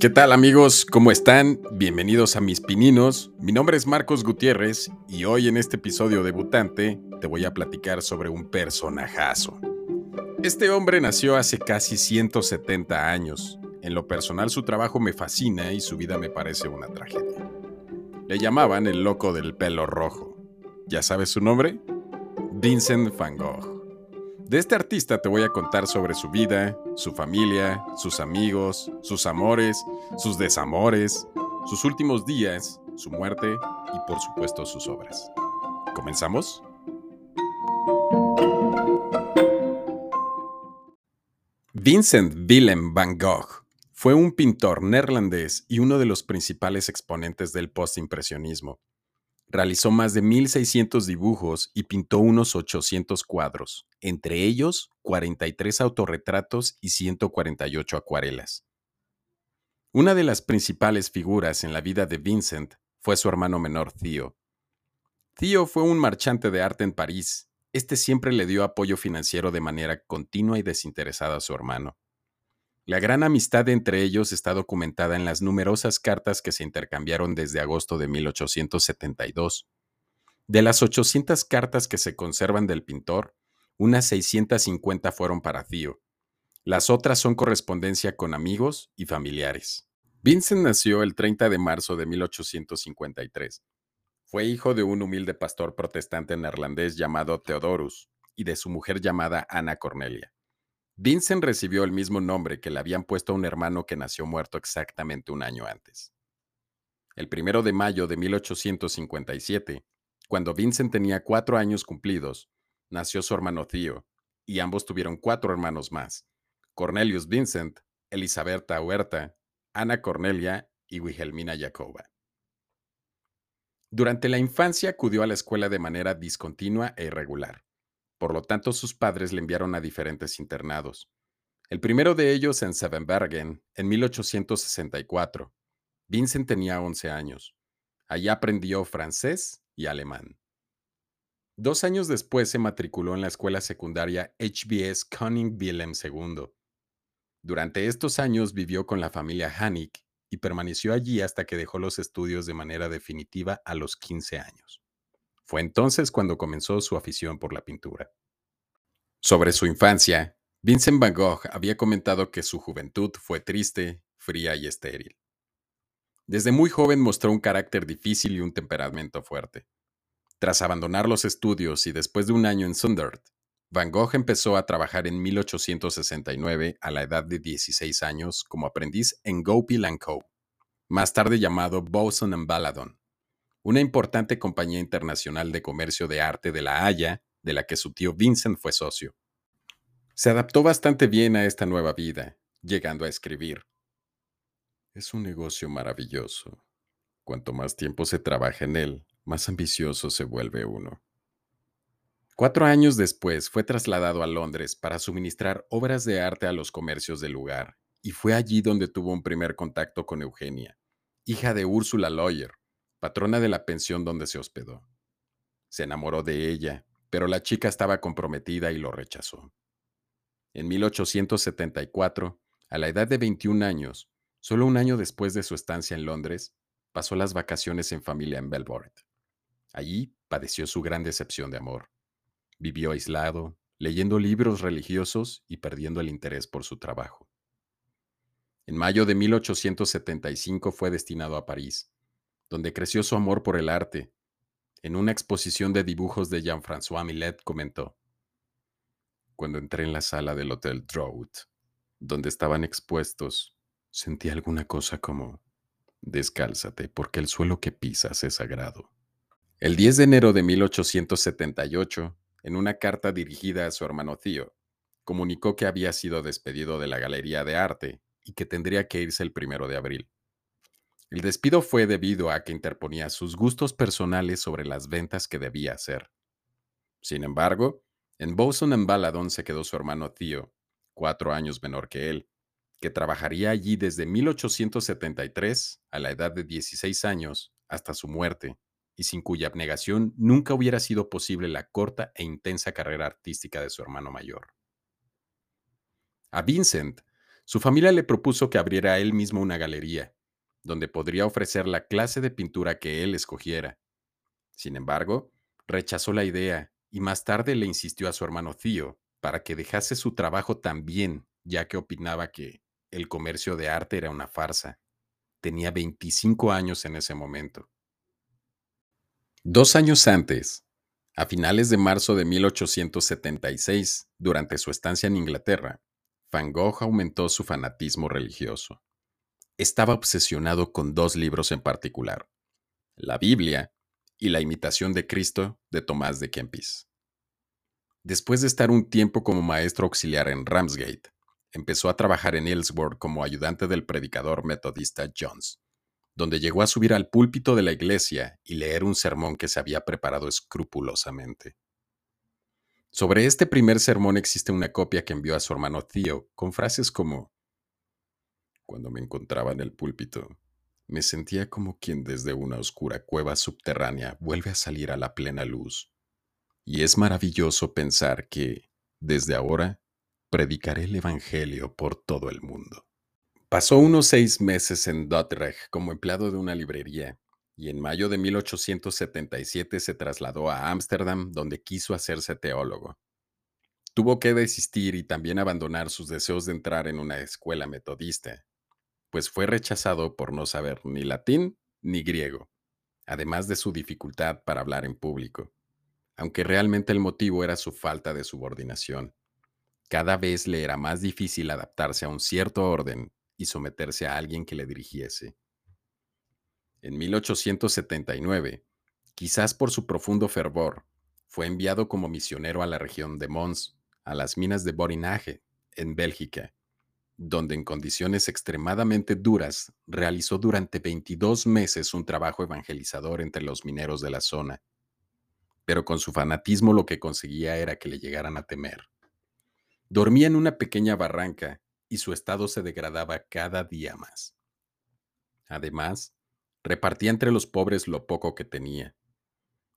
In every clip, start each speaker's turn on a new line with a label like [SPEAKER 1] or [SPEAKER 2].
[SPEAKER 1] ¿Qué tal amigos? ¿Cómo están? Bienvenidos a mis pininos. Mi nombre es Marcos Gutiérrez y hoy en este episodio debutante te voy a platicar sobre un personajazo. Este hombre nació hace casi 170 años. En lo personal su trabajo me fascina y su vida me parece una tragedia. Le llamaban el loco del pelo rojo. ¿Ya sabes su nombre? Vincent van Gogh. De este artista te voy a contar sobre su vida, su familia, sus amigos, sus amores, sus desamores, sus últimos días, su muerte y por supuesto sus obras. ¿Comenzamos? Vincent Willem van Gogh fue un pintor neerlandés y uno de los principales exponentes del postimpresionismo. Realizó más de 1.600 dibujos y pintó unos 800 cuadros, entre ellos 43 autorretratos y 148 acuarelas. Una de las principales figuras en la vida de Vincent fue su hermano menor Theo. Theo fue un marchante de arte en París. Este siempre le dio apoyo financiero de manera continua y desinteresada a su hermano. La gran amistad entre ellos está documentada en las numerosas cartas que se intercambiaron desde agosto de 1872. De las 800 cartas que se conservan del pintor, unas 650 fueron para Theo. Las otras son correspondencia con amigos y familiares. Vincent nació el 30 de marzo de 1853. Fue hijo de un humilde pastor protestante neerlandés llamado Theodorus y de su mujer llamada Ana Cornelia. Vincent recibió el mismo nombre que le habían puesto a un hermano que nació muerto exactamente un año antes. El primero de mayo de 1857, cuando Vincent tenía cuatro años cumplidos, nació su hermano Theo, y ambos tuvieron cuatro hermanos más: Cornelius Vincent, Elisabetta Huerta, Ana Cornelia y Wilhelmina Jacoba. Durante la infancia acudió a la escuela de manera discontinua e irregular. Por lo tanto, sus padres le enviaron a diferentes internados. El primero de ellos en Sevenbergen, en 1864. Vincent tenía 11 años. Allí aprendió francés y alemán. Dos años después se matriculó en la escuela secundaria HBS Koning Wilhelm II. Durante estos años vivió con la familia Hanik y permaneció allí hasta que dejó los estudios de manera definitiva a los 15 años. Fue entonces cuando comenzó su afición por la pintura. Sobre su infancia, Vincent van Gogh había comentado que su juventud fue triste, fría y estéril. Desde muy joven mostró un carácter difícil y un temperamento fuerte. Tras abandonar los estudios y después de un año en Sundert, Van Gogh empezó a trabajar en 1869 a la edad de 16 años como aprendiz en Goupil Co., más tarde llamado Boson Baladon, una importante compañía internacional de comercio de arte de La Haya, de la que su tío Vincent fue socio. Se adaptó bastante bien a esta nueva vida, llegando a escribir. Es un negocio maravilloso. Cuanto más tiempo se trabaja en él, más ambicioso se vuelve uno. Cuatro años después fue trasladado a Londres para suministrar obras de arte a los comercios del lugar, y fue allí donde tuvo un primer contacto con Eugenia, hija de Úrsula Lawyer, patrona de la pensión donde se hospedó. Se enamoró de ella, pero la chica estaba comprometida y lo rechazó. En 1874, a la edad de 21 años, solo un año después de su estancia en Londres, pasó las vacaciones en familia en Belvoir. Allí padeció su gran decepción de amor. Vivió aislado, leyendo libros religiosos y perdiendo el interés por su trabajo. En mayo de 1875 fue destinado a París, donde creció su amor por el arte. En una exposición de dibujos de Jean-François Millet comentó, Cuando entré en la sala del Hotel Drought, donde estaban expuestos, sentí alguna cosa como, descálzate porque el suelo que pisas es sagrado. El 10 de enero de 1878, en una carta dirigida a su hermano Theo, comunicó que había sido despedido de la Galería de Arte y que tendría que irse el primero de abril. El despido fue debido a que interponía sus gustos personales sobre las ventas que debía hacer. Sin embargo, en Boson en Baladon se quedó su hermano Theo, cuatro años menor que él, que trabajaría allí desde 1873, a la edad de 16 años, hasta su muerte, y sin cuya abnegación nunca hubiera sido posible la corta e intensa carrera artística de su hermano mayor. A Vincent Su familia le propuso que abriera él mismo una galería, donde podría ofrecer la clase de pintura que él escogiera. Sin embargo, rechazó la idea y más tarde le insistió a su hermano Theo para que dejase su trabajo también, ya que opinaba que el comercio de arte era una farsa. Tenía 25 años en ese momento. Dos años antes, a finales de marzo de 1876, durante su estancia en Inglaterra, Van Gogh aumentó su fanatismo religioso. Estaba obsesionado con dos libros en particular, la Biblia y la imitación de Cristo de Tomás de Kempis. Después de estar un tiempo como maestro auxiliar en Ramsgate, empezó a trabajar en Ellsworth como ayudante del predicador metodista Jones, donde llegó a subir al púlpito de la iglesia y leer un sermón que se había preparado escrupulosamente. Sobre este primer sermón existe una copia que envió a su hermano Theo con frases como, Cuando me encontraba en el púlpito, me sentía como quien desde una oscura cueva subterránea vuelve a salir a la plena luz. Y es maravilloso pensar que, desde ahora, predicaré el Evangelio por todo el mundo. Pasó unos seis meses en Dordrecht como empleado de una librería y en mayo de 1877 se trasladó a Ámsterdam donde quiso hacerse teólogo. Tuvo que desistir y también abandonar sus deseos de entrar en una escuela metodista, pues fue rechazado por no saber ni latín ni griego, además de su dificultad para hablar en público, aunque realmente el motivo era su falta de subordinación. Cada vez le era más difícil adaptarse a un cierto orden y someterse a alguien que le dirigiese. En 1879, quizás por su profundo fervor, fue enviado como misionero a la región de Mons, a las minas de Borinage, en Bélgica, donde en condiciones extremadamente duras realizó durante 22 meses un trabajo evangelizador entre los mineros de la zona. Pero con su fanatismo lo que conseguía era que le llegaran a temer. Dormía en una pequeña barranca y su estado se degradaba cada día más. Además, repartía entre los pobres lo poco que tenía.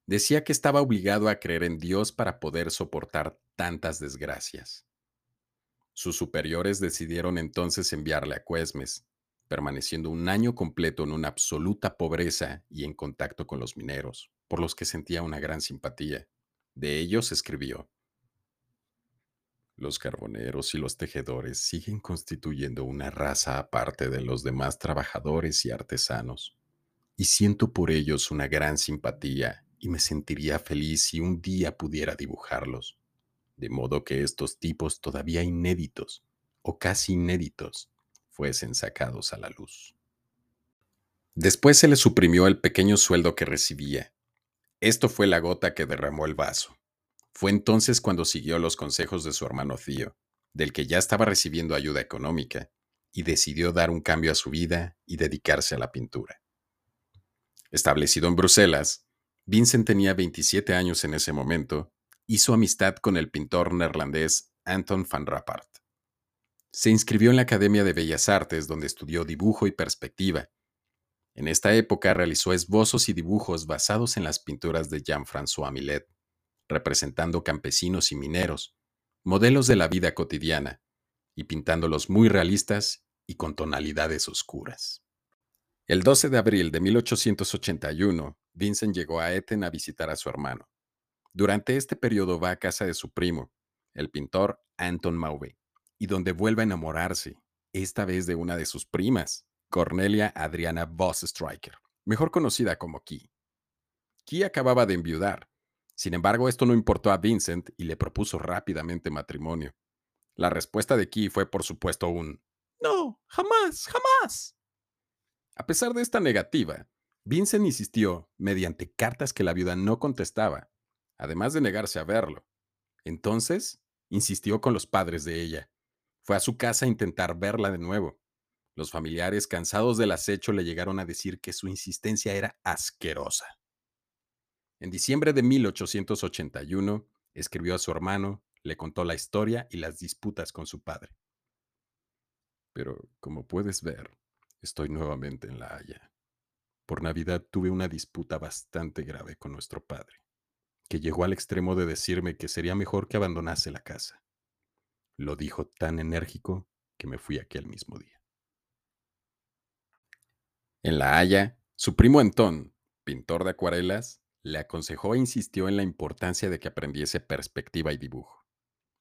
[SPEAKER 1] Decía que estaba obligado a creer en Dios para poder soportar tantas desgracias. Sus superiores decidieron entonces enviarle a Cuesmes, permaneciendo un año completo en una absoluta pobreza y en contacto con los mineros, por los que sentía una gran simpatía. De ellos escribió. Los carboneros y los tejedores siguen constituyendo una raza aparte de los demás trabajadores y artesanos, y siento por ellos una gran simpatía y me sentiría feliz si un día pudiera dibujarlos de modo que estos tipos todavía inéditos o casi inéditos fuesen sacados a la luz. Después se le suprimió el pequeño sueldo que recibía. Esto fue la gota que derramó el vaso. Fue entonces cuando siguió los consejos de su hermano Theo, del que ya estaba recibiendo ayuda económica, y decidió dar un cambio a su vida y dedicarse a la pintura. Establecido en Bruselas, Vincent tenía 27 años en ese momento hizo amistad con el pintor neerlandés Anton van Rappart. Se inscribió en la Academia de Bellas Artes, donde estudió dibujo y perspectiva. En esta época realizó esbozos y dibujos basados en las pinturas de Jean-François Millet, representando campesinos y mineros, modelos de la vida cotidiana, y pintándolos muy realistas y con tonalidades oscuras. El 12 de abril de 1881, Vincent llegó a Etten a visitar a su hermano. Durante este periodo va a casa de su primo, el pintor Anton Mauvais, y donde vuelve a enamorarse, esta vez de una de sus primas, Cornelia Adriana Voss Striker, mejor conocida como Key. Key acababa de enviudar. Sin embargo, esto no importó a Vincent y le propuso rápidamente matrimonio. La respuesta de Key fue, por supuesto, un No, jamás, jamás. A pesar de esta negativa, Vincent insistió, mediante cartas que la viuda no contestaba, además de negarse a verlo. Entonces, insistió con los padres de ella. Fue a su casa a intentar verla de nuevo. Los familiares, cansados del acecho, le llegaron a decir que su insistencia era asquerosa. En diciembre de 1881, escribió a su hermano, le contó la historia y las disputas con su padre. Pero, como puedes ver, estoy nuevamente en La Haya. Por Navidad tuve una disputa bastante grave con nuestro padre que llegó al extremo de decirme que sería mejor que abandonase la casa. Lo dijo tan enérgico que me fui aquel mismo día. En La Haya, su primo Antón, pintor de acuarelas, le aconsejó e insistió en la importancia de que aprendiese perspectiva y dibujo.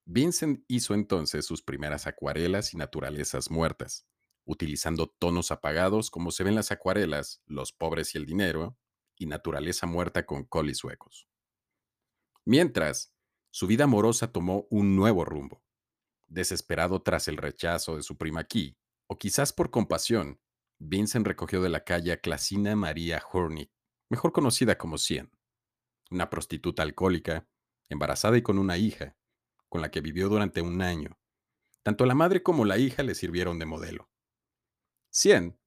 [SPEAKER 1] Vincent hizo entonces sus primeras acuarelas y naturalezas muertas, utilizando tonos apagados como se ven las acuarelas Los pobres y el dinero y Naturaleza muerta con colis suecos. Mientras, su vida amorosa tomó un nuevo rumbo. Desesperado tras el rechazo de su prima Key, o quizás por compasión, Vincent recogió de la calle a Clasina María Hornick, mejor conocida como Cien, una prostituta alcohólica, embarazada y con una hija, con la que vivió durante un año. Tanto la madre como la hija le sirvieron de modelo. Cien,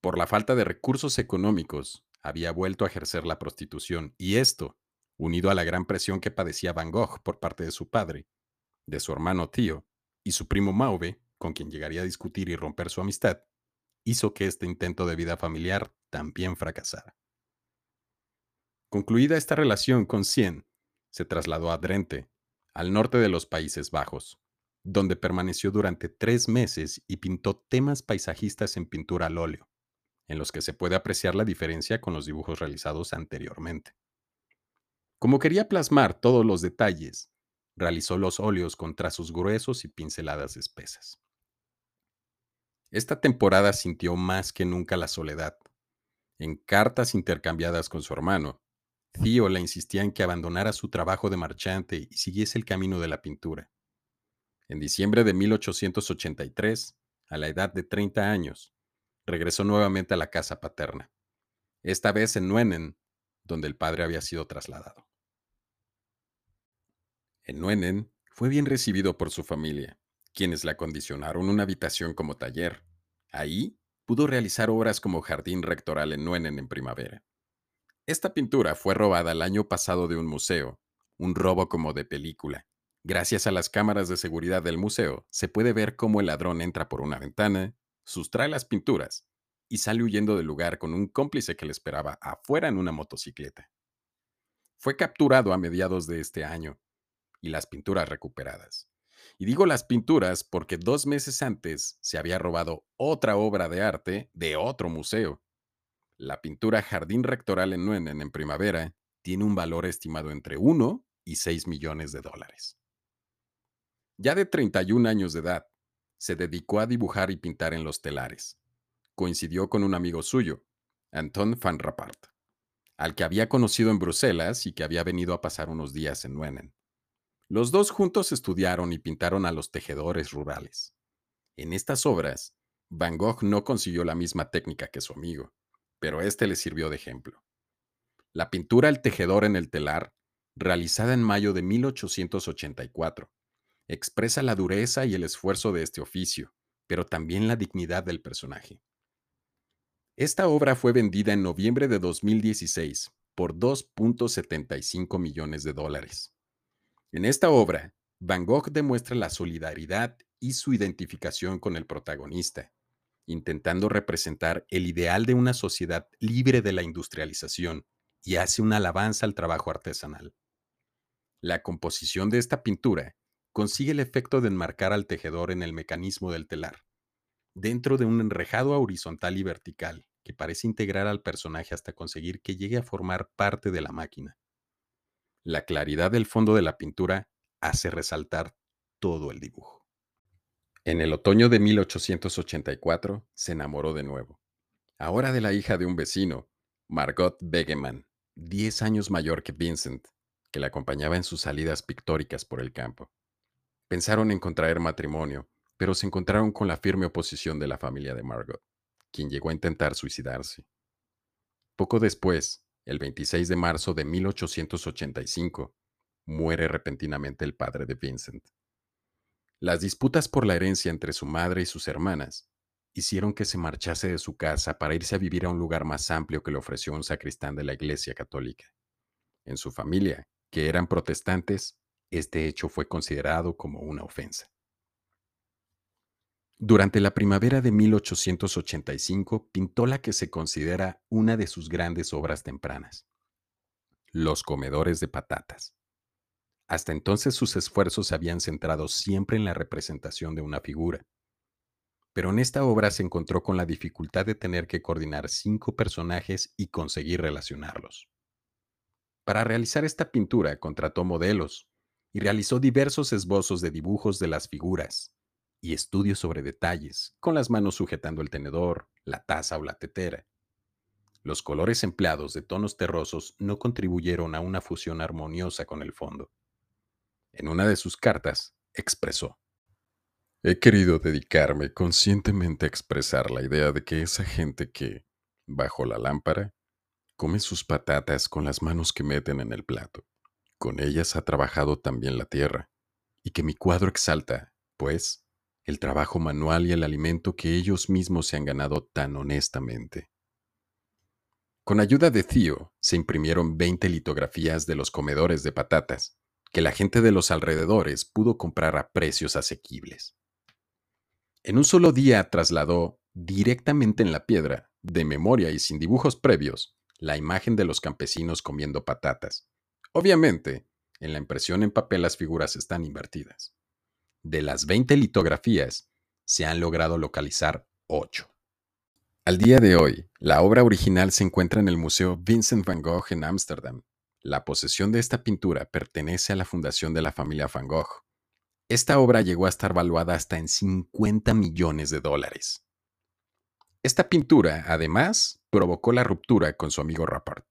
[SPEAKER 1] por la falta de recursos económicos, había vuelto a ejercer la prostitución y esto, unido a la gran presión que padecía Van Gogh por parte de su padre, de su hermano tío y su primo Mauve, con quien llegaría a discutir y romper su amistad, hizo que este intento de vida familiar también fracasara. Concluida esta relación con Cien, se trasladó a Drenthe, al norte de los Países Bajos, donde permaneció durante tres meses y pintó temas paisajistas en pintura al óleo, en los que se puede apreciar la diferencia con los dibujos realizados anteriormente. Como quería plasmar todos los detalles, realizó los óleos con trazos gruesos y pinceladas espesas. Esta temporada sintió más que nunca la soledad. En cartas intercambiadas con su hermano, Theo le insistía en que abandonara su trabajo de marchante y siguiese el camino de la pintura. En diciembre de 1883, a la edad de 30 años, regresó nuevamente a la casa paterna, esta vez en Nuenen, donde el padre había sido trasladado. En Nuenen fue bien recibido por su familia quienes le acondicionaron una habitación como taller. Ahí pudo realizar obras como Jardín Rectoral en Nuenen en primavera. Esta pintura fue robada el año pasado de un museo, un robo como de película. Gracias a las cámaras de seguridad del museo, se puede ver cómo el ladrón entra por una ventana, sustrae las pinturas y sale huyendo del lugar con un cómplice que le esperaba afuera en una motocicleta. Fue capturado a mediados de este año y las pinturas recuperadas. Y digo las pinturas porque dos meses antes se había robado otra obra de arte de otro museo. La pintura Jardín Rectoral en Nuenen en primavera tiene un valor estimado entre 1 y 6 millones de dólares. Ya de 31 años de edad, se dedicó a dibujar y pintar en los telares. Coincidió con un amigo suyo, Anton van Rappart, al que había conocido en Bruselas y que había venido a pasar unos días en Nuenen. Los dos juntos estudiaron y pintaron a los tejedores rurales. En estas obras, Van Gogh no consiguió la misma técnica que su amigo, pero este le sirvió de ejemplo. La pintura El tejedor en el telar, realizada en mayo de 1884, expresa la dureza y el esfuerzo de este oficio, pero también la dignidad del personaje. Esta obra fue vendida en noviembre de 2016 por 2.75 millones de dólares. En esta obra, Van Gogh demuestra la solidaridad y su identificación con el protagonista, intentando representar el ideal de una sociedad libre de la industrialización y hace una alabanza al trabajo artesanal. La composición de esta pintura consigue el efecto de enmarcar al tejedor en el mecanismo del telar, dentro de un enrejado horizontal y vertical que parece integrar al personaje hasta conseguir que llegue a formar parte de la máquina. La claridad del fondo de la pintura hace resaltar todo el dibujo. En el otoño de 1884 se enamoró de nuevo, ahora de la hija de un vecino, Margot Begeman, 10 años mayor que Vincent, que la acompañaba en sus salidas pictóricas por el campo. Pensaron en contraer matrimonio, pero se encontraron con la firme oposición de la familia de Margot, quien llegó a intentar suicidarse. Poco después, el 26 de marzo de 1885, muere repentinamente el padre de Vincent. Las disputas por la herencia entre su madre y sus hermanas hicieron que se marchase de su casa para irse a vivir a un lugar más amplio que le ofreció un sacristán de la Iglesia Católica. En su familia, que eran protestantes, este hecho fue considerado como una ofensa. Durante la primavera de 1885 pintó la que se considera una de sus grandes obras tempranas, Los comedores de patatas. Hasta entonces sus esfuerzos se habían centrado siempre en la representación de una figura. pero en esta obra se encontró con la dificultad de tener que coordinar cinco personajes y conseguir relacionarlos. Para realizar esta pintura contrató modelos y realizó diversos esbozos de dibujos de las figuras y estudios sobre detalles, con las manos sujetando el tenedor, la taza o la tetera. Los colores empleados de tonos terrosos no contribuyeron a una fusión armoniosa con el fondo. En una de sus cartas, expresó, He querido dedicarme conscientemente a expresar la idea de que esa gente que, bajo la lámpara, come sus patatas con las manos que meten en el plato. Con ellas ha trabajado también la tierra, y que mi cuadro exalta, pues, el trabajo manual y el alimento que ellos mismos se han ganado tan honestamente. Con ayuda de Theo, se imprimieron 20 litografías de los comedores de patatas, que la gente de los alrededores pudo comprar a precios asequibles. En un solo día trasladó, directamente en la piedra, de memoria y sin dibujos previos, la imagen de los campesinos comiendo patatas. Obviamente, en la impresión en papel las figuras están invertidas. De las 20 litografías, se han logrado localizar 8. Al día de hoy, la obra original se encuentra en el Museo Vincent van Gogh en Ámsterdam. La posesión de esta pintura pertenece a la fundación de la familia Van Gogh. Esta obra llegó a estar valuada hasta en 50 millones de dólares. Esta pintura, además, provocó la ruptura con su amigo Rapport,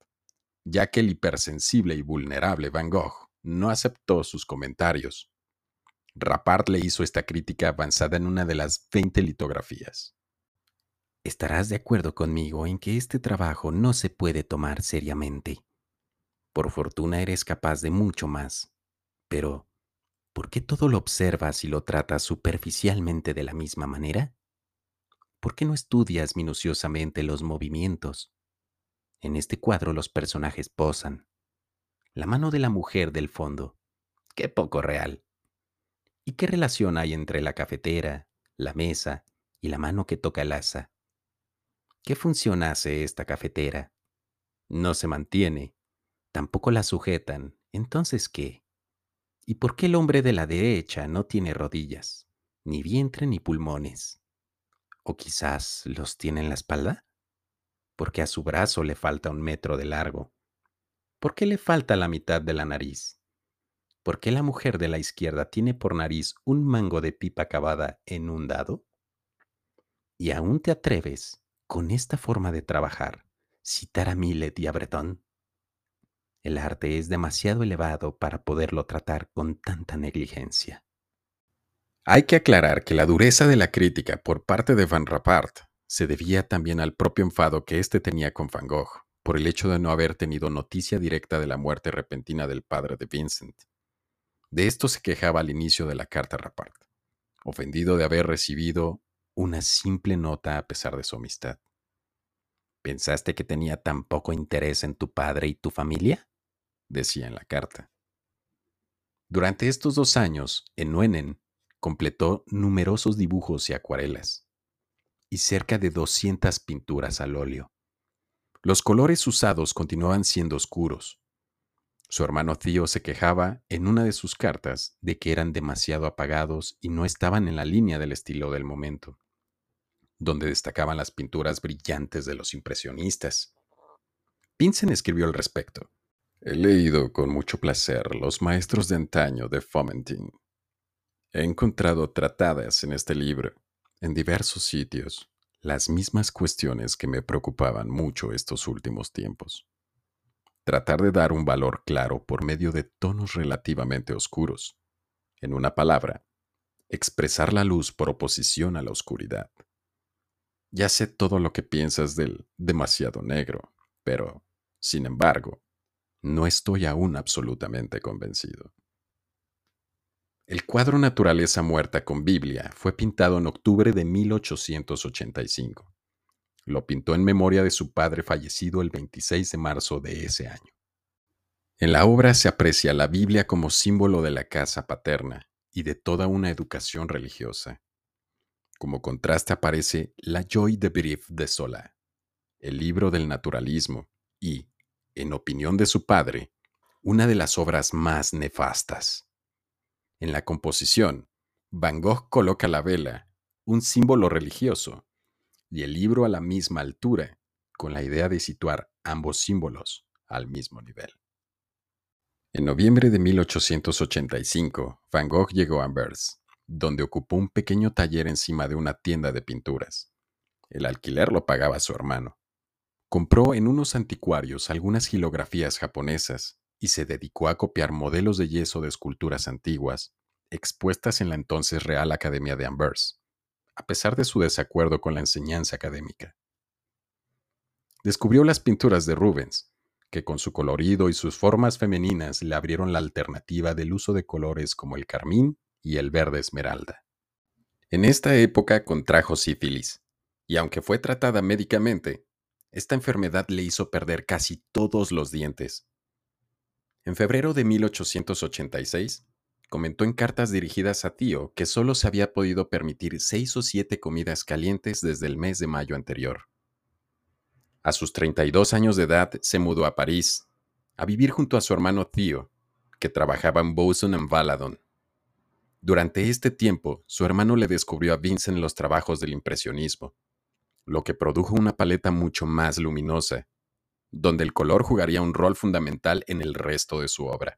[SPEAKER 1] ya que el hipersensible y vulnerable Van Gogh no aceptó sus comentarios. Rappart le hizo esta crítica avanzada en una de las 20 litografías.
[SPEAKER 2] Estarás de acuerdo conmigo en que este trabajo no se puede tomar seriamente. Por fortuna eres capaz de mucho más. Pero, ¿por qué todo lo observas y lo tratas superficialmente de la misma manera? ¿Por qué no estudias minuciosamente los movimientos? En este cuadro los personajes posan. La mano de la mujer del fondo. Qué poco real. ¿Y qué relación hay entre la cafetera, la mesa y la mano que toca el asa? ¿Qué función hace esta cafetera? No se mantiene, tampoco la sujetan. Entonces, ¿qué? ¿Y por qué el hombre de la derecha no tiene rodillas, ni vientre ni pulmones? ¿O quizás los tiene en la espalda? Porque a su brazo le falta un metro de largo. ¿Por qué le falta la mitad de la nariz? ¿Por qué la mujer de la izquierda tiene por nariz un mango de pipa acabada en un dado? ¿Y aún te atreves con esta forma de trabajar, citar a Millet y a Breton? El arte es demasiado elevado para poderlo tratar con tanta negligencia.
[SPEAKER 1] Hay que aclarar que la dureza de la crítica por parte de Van Rappart se debía también al propio enfado que éste tenía con Van Gogh por el hecho de no haber tenido noticia directa de la muerte repentina del padre de Vincent. De esto se quejaba al inicio de la carta Rappart, ofendido de haber recibido una simple nota a pesar de su amistad. ¿Pensaste que tenía tan poco interés en tu padre y tu familia? decía en la carta. Durante estos dos años, en Nuenen, completó numerosos dibujos y acuarelas, y cerca de 200 pinturas al óleo. Los colores usados continuaban siendo oscuros. Su hermano Tío se quejaba en una de sus cartas de que eran demasiado apagados y no estaban en la línea del estilo del momento donde destacaban las pinturas brillantes de los impresionistas. Pinsen escribió al respecto. He leído con mucho placer los maestros de antaño de Fomentin. He encontrado tratadas en este libro, en diversos sitios, las mismas cuestiones que me preocupaban mucho estos últimos tiempos. Tratar de dar un valor claro por medio de tonos relativamente oscuros. En una palabra, expresar la luz por oposición a la oscuridad. Ya sé todo lo que piensas del demasiado negro, pero, sin embargo, no estoy aún absolutamente convencido. El cuadro Naturaleza Muerta con Biblia fue pintado en octubre de 1885. Lo pintó en memoria de su padre fallecido el 26 de marzo de ese año. En la obra se aprecia la Biblia como símbolo de la casa paterna y de toda una educación religiosa. Como contraste aparece La Joy de Brief de Sola, el libro del naturalismo, y, en opinión de su padre, una de las obras más nefastas. En la composición, Van Gogh coloca la vela, un símbolo religioso, y el libro a la misma altura, con la idea de situar ambos símbolos al mismo nivel. En noviembre de 1885, Van Gogh llegó a Anvers, donde ocupó un pequeño taller encima de una tienda de pinturas. El alquiler lo pagaba su hermano. Compró en unos anticuarios algunas gilografías japonesas y se dedicó a copiar modelos de yeso de esculturas antiguas expuestas en la entonces Real Academia de Anvers, a pesar de su desacuerdo con la enseñanza académica. Descubrió las pinturas de Rubens, que con su colorido y sus formas femeninas le abrieron la alternativa del uso de colores como el carmín y el verde esmeralda. En esta época contrajo sífilis, y aunque fue tratada médicamente, esta enfermedad le hizo perder casi todos los dientes. En febrero de 1886, comentó en cartas dirigidas a Tío que solo se había podido permitir seis o siete comidas calientes desde el mes de mayo anterior. A sus 32 años de edad se mudó a París, a vivir junto a su hermano Tío, que trabajaba en Boson en Valadon. Durante este tiempo, su hermano le descubrió a Vincent los trabajos del impresionismo, lo que produjo una paleta mucho más luminosa, donde el color jugaría un rol fundamental en el resto de su obra.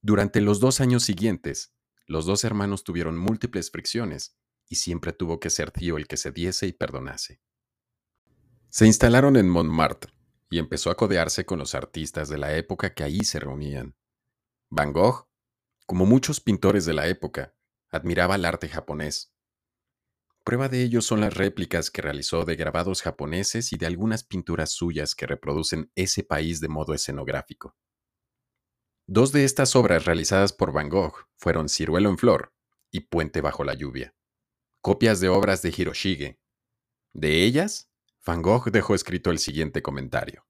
[SPEAKER 1] Durante los dos años siguientes, los dos hermanos tuvieron múltiples fricciones y siempre tuvo que ser Tío el que se diese y perdonase. Se instalaron en Montmartre y empezó a codearse con los artistas de la época que ahí se reunían. Van Gogh, como muchos pintores de la época, admiraba el arte japonés. Prueba de ello son las réplicas que realizó de grabados japoneses y de algunas pinturas suyas que reproducen ese país de modo escenográfico. Dos de estas obras realizadas por Van Gogh fueron Ciruelo en Flor y Puente bajo la lluvia, copias de obras de Hiroshige. De ellas, Van Gogh dejó escrito el siguiente comentario.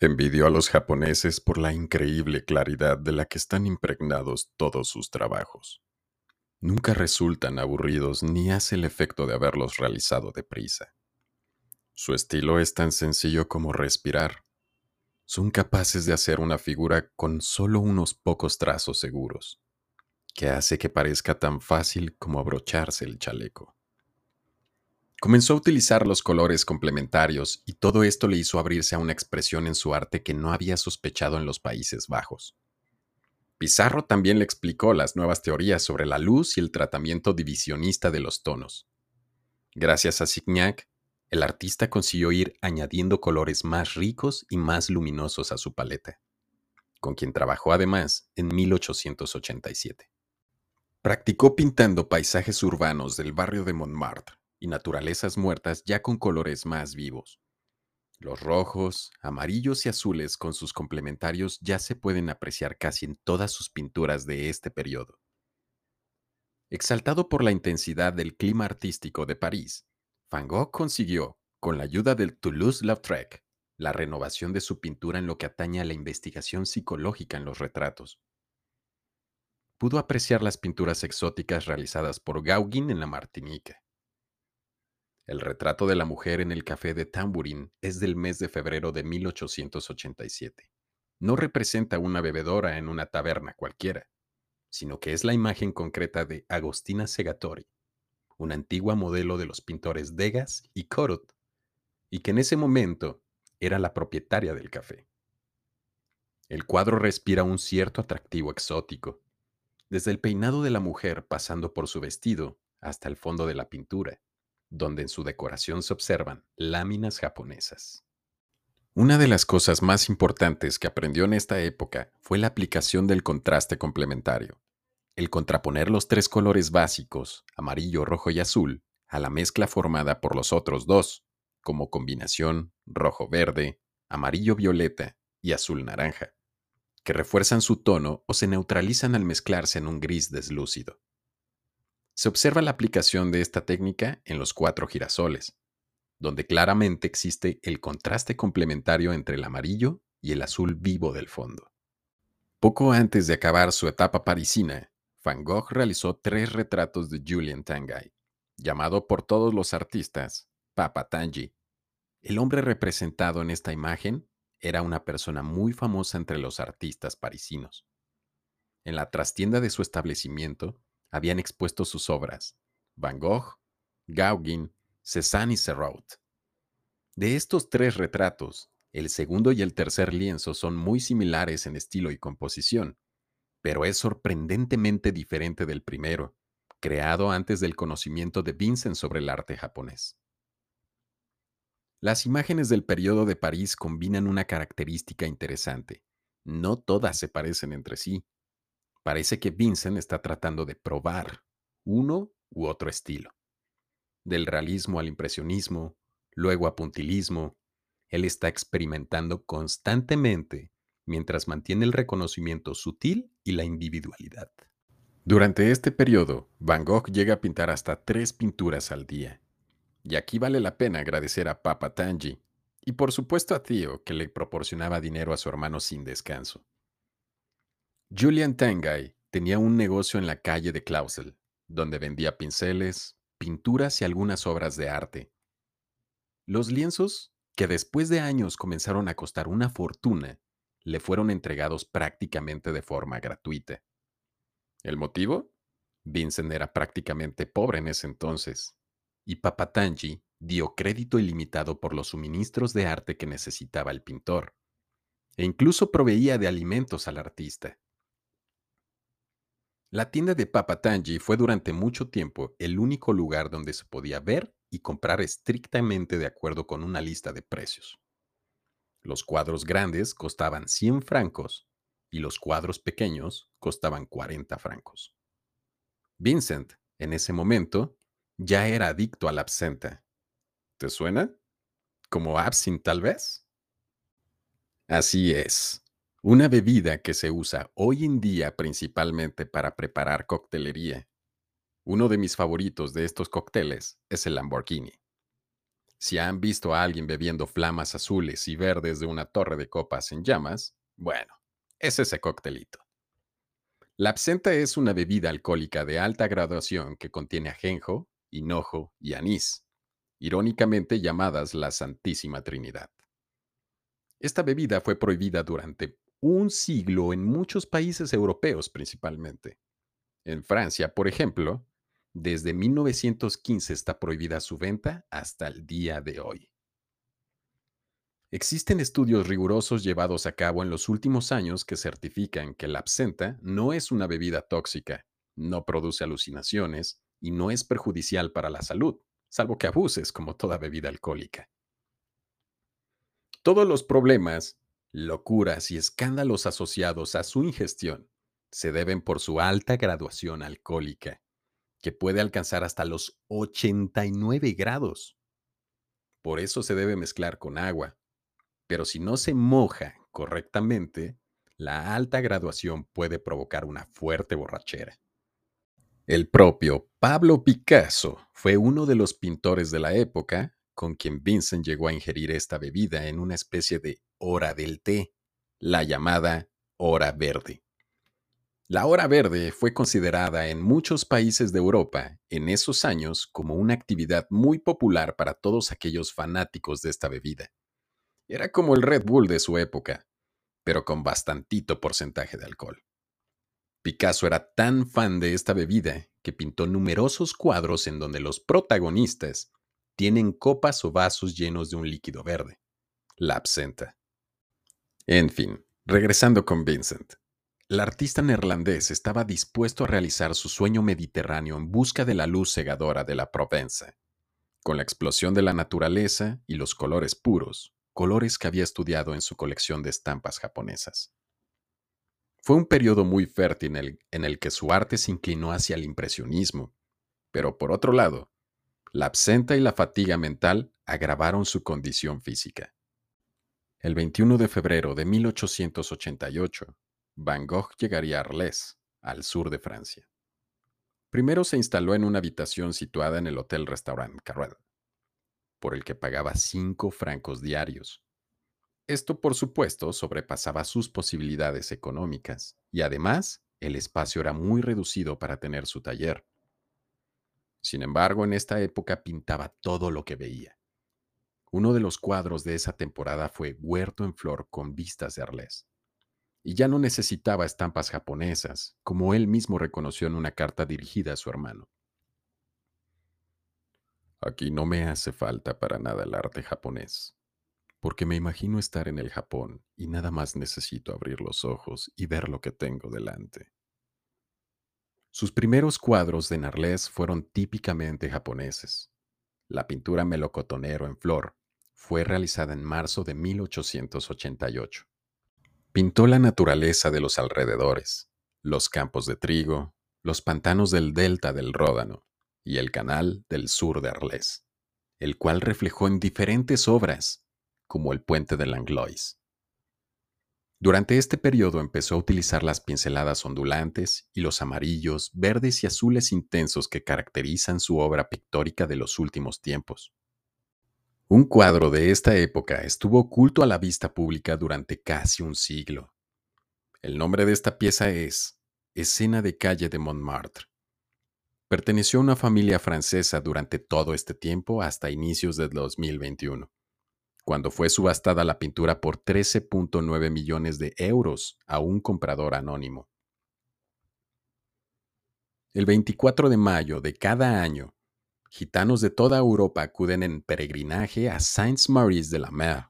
[SPEAKER 1] Envidió a los japoneses por la increíble claridad de la que están impregnados todos sus trabajos. Nunca resultan aburridos ni hace el efecto de haberlos realizado deprisa. Su estilo es tan sencillo como respirar. Son capaces de hacer una figura con solo unos pocos trazos seguros, que hace que parezca tan fácil como abrocharse el chaleco. Comenzó a utilizar los colores complementarios y todo esto le hizo abrirse a una expresión en su arte que no había sospechado en los Países Bajos. Pizarro también le explicó las nuevas teorías sobre la luz y el tratamiento divisionista de los tonos. Gracias a Signac, el artista consiguió ir añadiendo colores más ricos y más luminosos a su paleta, con quien trabajó además en 1887. Practicó pintando paisajes urbanos del barrio de Montmartre y naturalezas muertas ya con colores más vivos. Los rojos, amarillos y azules con sus complementarios ya se pueden apreciar casi en todas sus pinturas de este periodo. Exaltado por la intensidad del clima artístico de París, Van Gogh consiguió, con la ayuda del Toulouse-Lautrec, la renovación de su pintura en lo que atañe a la investigación psicológica en los retratos. Pudo apreciar las pinturas exóticas realizadas por Gauguin en la Martinica, el retrato de la mujer en el café de Tambourine es del mes de febrero de 1887. No representa una bebedora en una taberna cualquiera, sino que es la imagen concreta de Agostina Segatori, una antigua modelo de los pintores Degas y Corot, y que en ese momento era la propietaria del café. El cuadro respira un cierto atractivo exótico, desde el peinado de la mujer pasando por su vestido hasta el fondo de la pintura donde en su decoración se observan láminas japonesas. Una de las cosas más importantes que aprendió en esta época fue la aplicación del contraste complementario, el contraponer los tres colores básicos, amarillo, rojo y azul, a la mezcla formada por los otros dos, como combinación rojo-verde, amarillo-violeta y azul-naranja, que refuerzan su tono o se neutralizan al mezclarse en un gris deslúcido. Se observa la aplicación de esta técnica en los cuatro girasoles, donde claramente existe el contraste complementario entre el amarillo y el azul vivo del fondo. Poco antes de acabar su etapa parisina, Van Gogh realizó tres retratos de Julian Tanguy, llamado por todos los artistas Papa Tangi. El hombre representado en esta imagen era una persona muy famosa entre los artistas parisinos. En la trastienda de su establecimiento habían expuesto sus obras, Van Gogh, Gauguin, Cézanne y Serrault. De estos tres retratos, el segundo y el tercer lienzo son muy similares en estilo y composición, pero es sorprendentemente diferente del primero, creado antes del conocimiento de Vincent sobre el arte japonés. Las imágenes del periodo de París combinan una característica interesante. No todas se parecen entre sí. Parece que Vincent está tratando de probar uno u otro estilo. Del realismo al impresionismo, luego a puntilismo, él está experimentando constantemente mientras mantiene el reconocimiento sutil y la individualidad. Durante este periodo, Van Gogh llega a pintar hasta tres pinturas al día. Y aquí vale la pena agradecer a Papa Tangi y por supuesto a Theo que le proporcionaba dinero a su hermano sin descanso. Julian Tangay tenía un negocio en la calle de Clausel, donde vendía pinceles, pinturas y algunas obras de arte. Los lienzos, que después de años comenzaron a costar una fortuna, le fueron entregados prácticamente de forma gratuita. ¿El motivo? Vincent era prácticamente pobre en ese entonces, y Papatangi dio crédito ilimitado por los suministros de arte que necesitaba el pintor, e incluso proveía de alimentos al artista. La tienda de Papatangi fue durante mucho tiempo el único lugar donde se podía ver y comprar estrictamente de acuerdo con una lista de precios. Los cuadros grandes costaban 100 francos y los cuadros pequeños costaban 40 francos. Vincent, en ese momento, ya era adicto al absenta. ¿Te suena? ¿Como absinthe tal vez? Así es. Una bebida que se usa hoy en día principalmente para preparar coctelería. Uno de mis favoritos de estos cócteles es el Lamborghini. Si han visto a alguien bebiendo flamas azules y verdes de una torre de copas en llamas, bueno, es ese coctelito. La absenta es una bebida alcohólica de alta graduación que contiene ajenjo, hinojo y anís, irónicamente llamadas la Santísima Trinidad. Esta bebida fue prohibida durante un siglo en muchos países europeos principalmente. En Francia, por ejemplo, desde 1915 está prohibida su venta hasta el día de hoy. Existen estudios rigurosos llevados a cabo en los últimos años que certifican que la absenta no es una bebida tóxica, no produce alucinaciones y no es perjudicial para la salud, salvo que abuses como toda bebida alcohólica. Todos los problemas, locuras y escándalos asociados a su ingestión se deben por su alta graduación alcohólica, que puede alcanzar hasta los 89 grados. Por eso se debe mezclar con agua, pero si no se moja correctamente, la alta graduación puede provocar una fuerte borrachera. El propio Pablo Picasso fue uno de los pintores de la época con quien Vincent llegó a ingerir esta bebida en una especie de hora del té, la llamada hora verde. La hora verde fue considerada en muchos países de Europa en esos años como una actividad muy popular para todos aquellos fanáticos de esta bebida. Era como el Red Bull de su época, pero con bastantito porcentaje de alcohol. Picasso era tan fan de esta bebida que pintó numerosos cuadros en donde los protagonistas tienen copas o vasos llenos de un líquido verde, la absenta. En fin, regresando con Vincent. El artista neerlandés estaba dispuesto a realizar su sueño mediterráneo en busca de la luz cegadora de la Provenza, con la explosión de la naturaleza y los colores puros, colores que había estudiado en su colección de estampas japonesas. Fue un periodo muy fértil en el, que su arte se inclinó hacia el impresionismo, pero por otro lado, la absenta y la fatiga mental agravaron su condición física. El 21 de febrero de 1888, Van Gogh llegaría a Arles, al sur de Francia. Primero se instaló en una habitación situada en el Hotel Restaurant Carrel por el que pagaba cinco francos diarios. Esto, por supuesto, sobrepasaba sus posibilidades económicas, y además, el espacio era muy reducido para tener su taller. Sin embargo, en esta época pintaba todo lo que veía. Uno de los cuadros de esa temporada fue Huerto en Flor con vistas de Arles. Y ya no necesitaba estampas japonesas, como él mismo reconoció en una carta dirigida a su hermano. Aquí no me hace falta para nada el arte japonés, porque me imagino estar en el Japón y nada más necesito abrir los ojos y ver lo que tengo delante. Sus primeros cuadros de Narles fueron típicamente japoneses. La pintura melocotonero en flor fue realizada en marzo de 1888. Pintó la naturaleza de los alrededores, los campos de trigo, los pantanos del delta del Ródano y el canal del sur de Arles, el cual reflejó en diferentes obras, como el puente de Langlois. Durante este periodo empezó a utilizar las pinceladas ondulantes y los amarillos, verdes y azules intensos que caracterizan su obra pictórica de los últimos tiempos. Un cuadro de esta época estuvo oculto a la vista pública durante casi un siglo. El nombre de esta pieza es Escena de calle de Montmartre. Perteneció a una familia francesa durante todo este tiempo hasta inicios del 2021, cuando fue subastada la pintura por 13.9 millones de euros a un comprador anónimo. El 24 de mayo de cada año, gitanos de toda Europa acuden en peregrinaje a Saint-Maurice de la Mer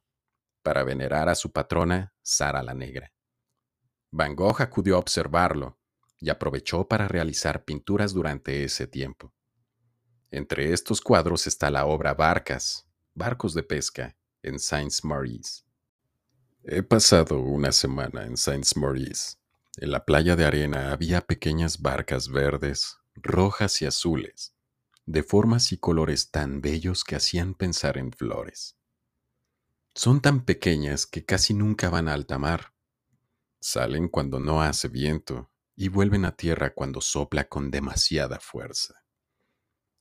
[SPEAKER 1] para venerar a su patrona, Sara la Negra. Van Gogh acudió a observarlo y aprovechó para realizar pinturas durante ese tiempo. Entre estos cuadros está la obra Barcas, Barcos de Pesca, en Saint-Maurice. He pasado una semana en Saint-Maurice. En la playa de arena había pequeñas barcas verdes, rojas y azules, de formas y colores tan bellos que hacían pensar en flores. Son tan pequeñas que casi nunca van a alta mar. Salen cuando no hace viento y vuelven a tierra cuando sopla con demasiada fuerza.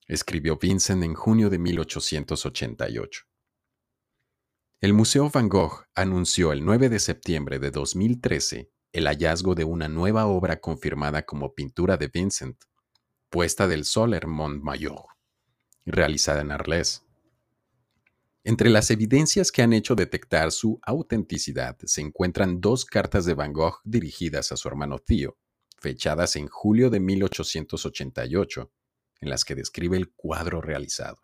[SPEAKER 1] Escribió Vincent en junio de 1888. El Museo Van Gogh anunció el 9 de septiembre de 2013 el hallazgo de una nueva obra confirmada como pintura de Vincent, puesta del Soler Montmayor, realizada en Arles. Entre las evidencias que han hecho detectar su autenticidad se encuentran dos cartas de Van Gogh dirigidas a su hermano Theo, fechadas en julio de 1888, en las que describe el cuadro realizado.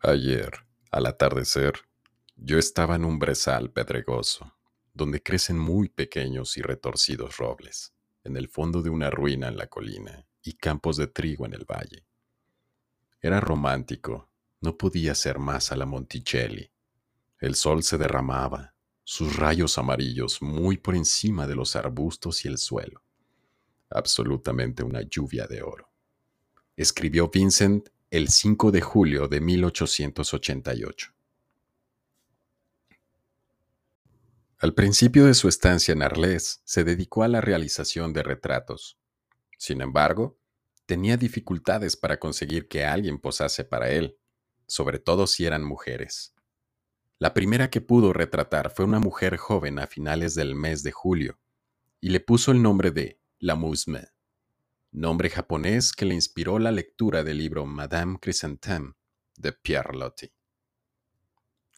[SPEAKER 1] Ayer, al atardecer, yo estaba en un brezal pedregoso, donde crecen muy pequeños y retorcidos robles, en el fondo de una ruina en la colina y campos de trigo en el valle. Era romántico, no podía ser más a la Monticelli. El sol se derramaba, sus rayos amarillos muy por encima de los arbustos y el suelo absolutamente una lluvia de oro. Escribió Vincent el 5 de julio de 1888. Al principio de su estancia en Arles, se dedicó a la realización de retratos. Sin embargo, tenía dificultades para conseguir que alguien posase para él, sobre todo si eran mujeres. La primera que pudo retratar fue una mujer joven a finales del mes de julio, y le puso el nombre de la Musme, nombre japonés que le inspiró la lectura del libro Madame Chrysanthème de Pierre Loti.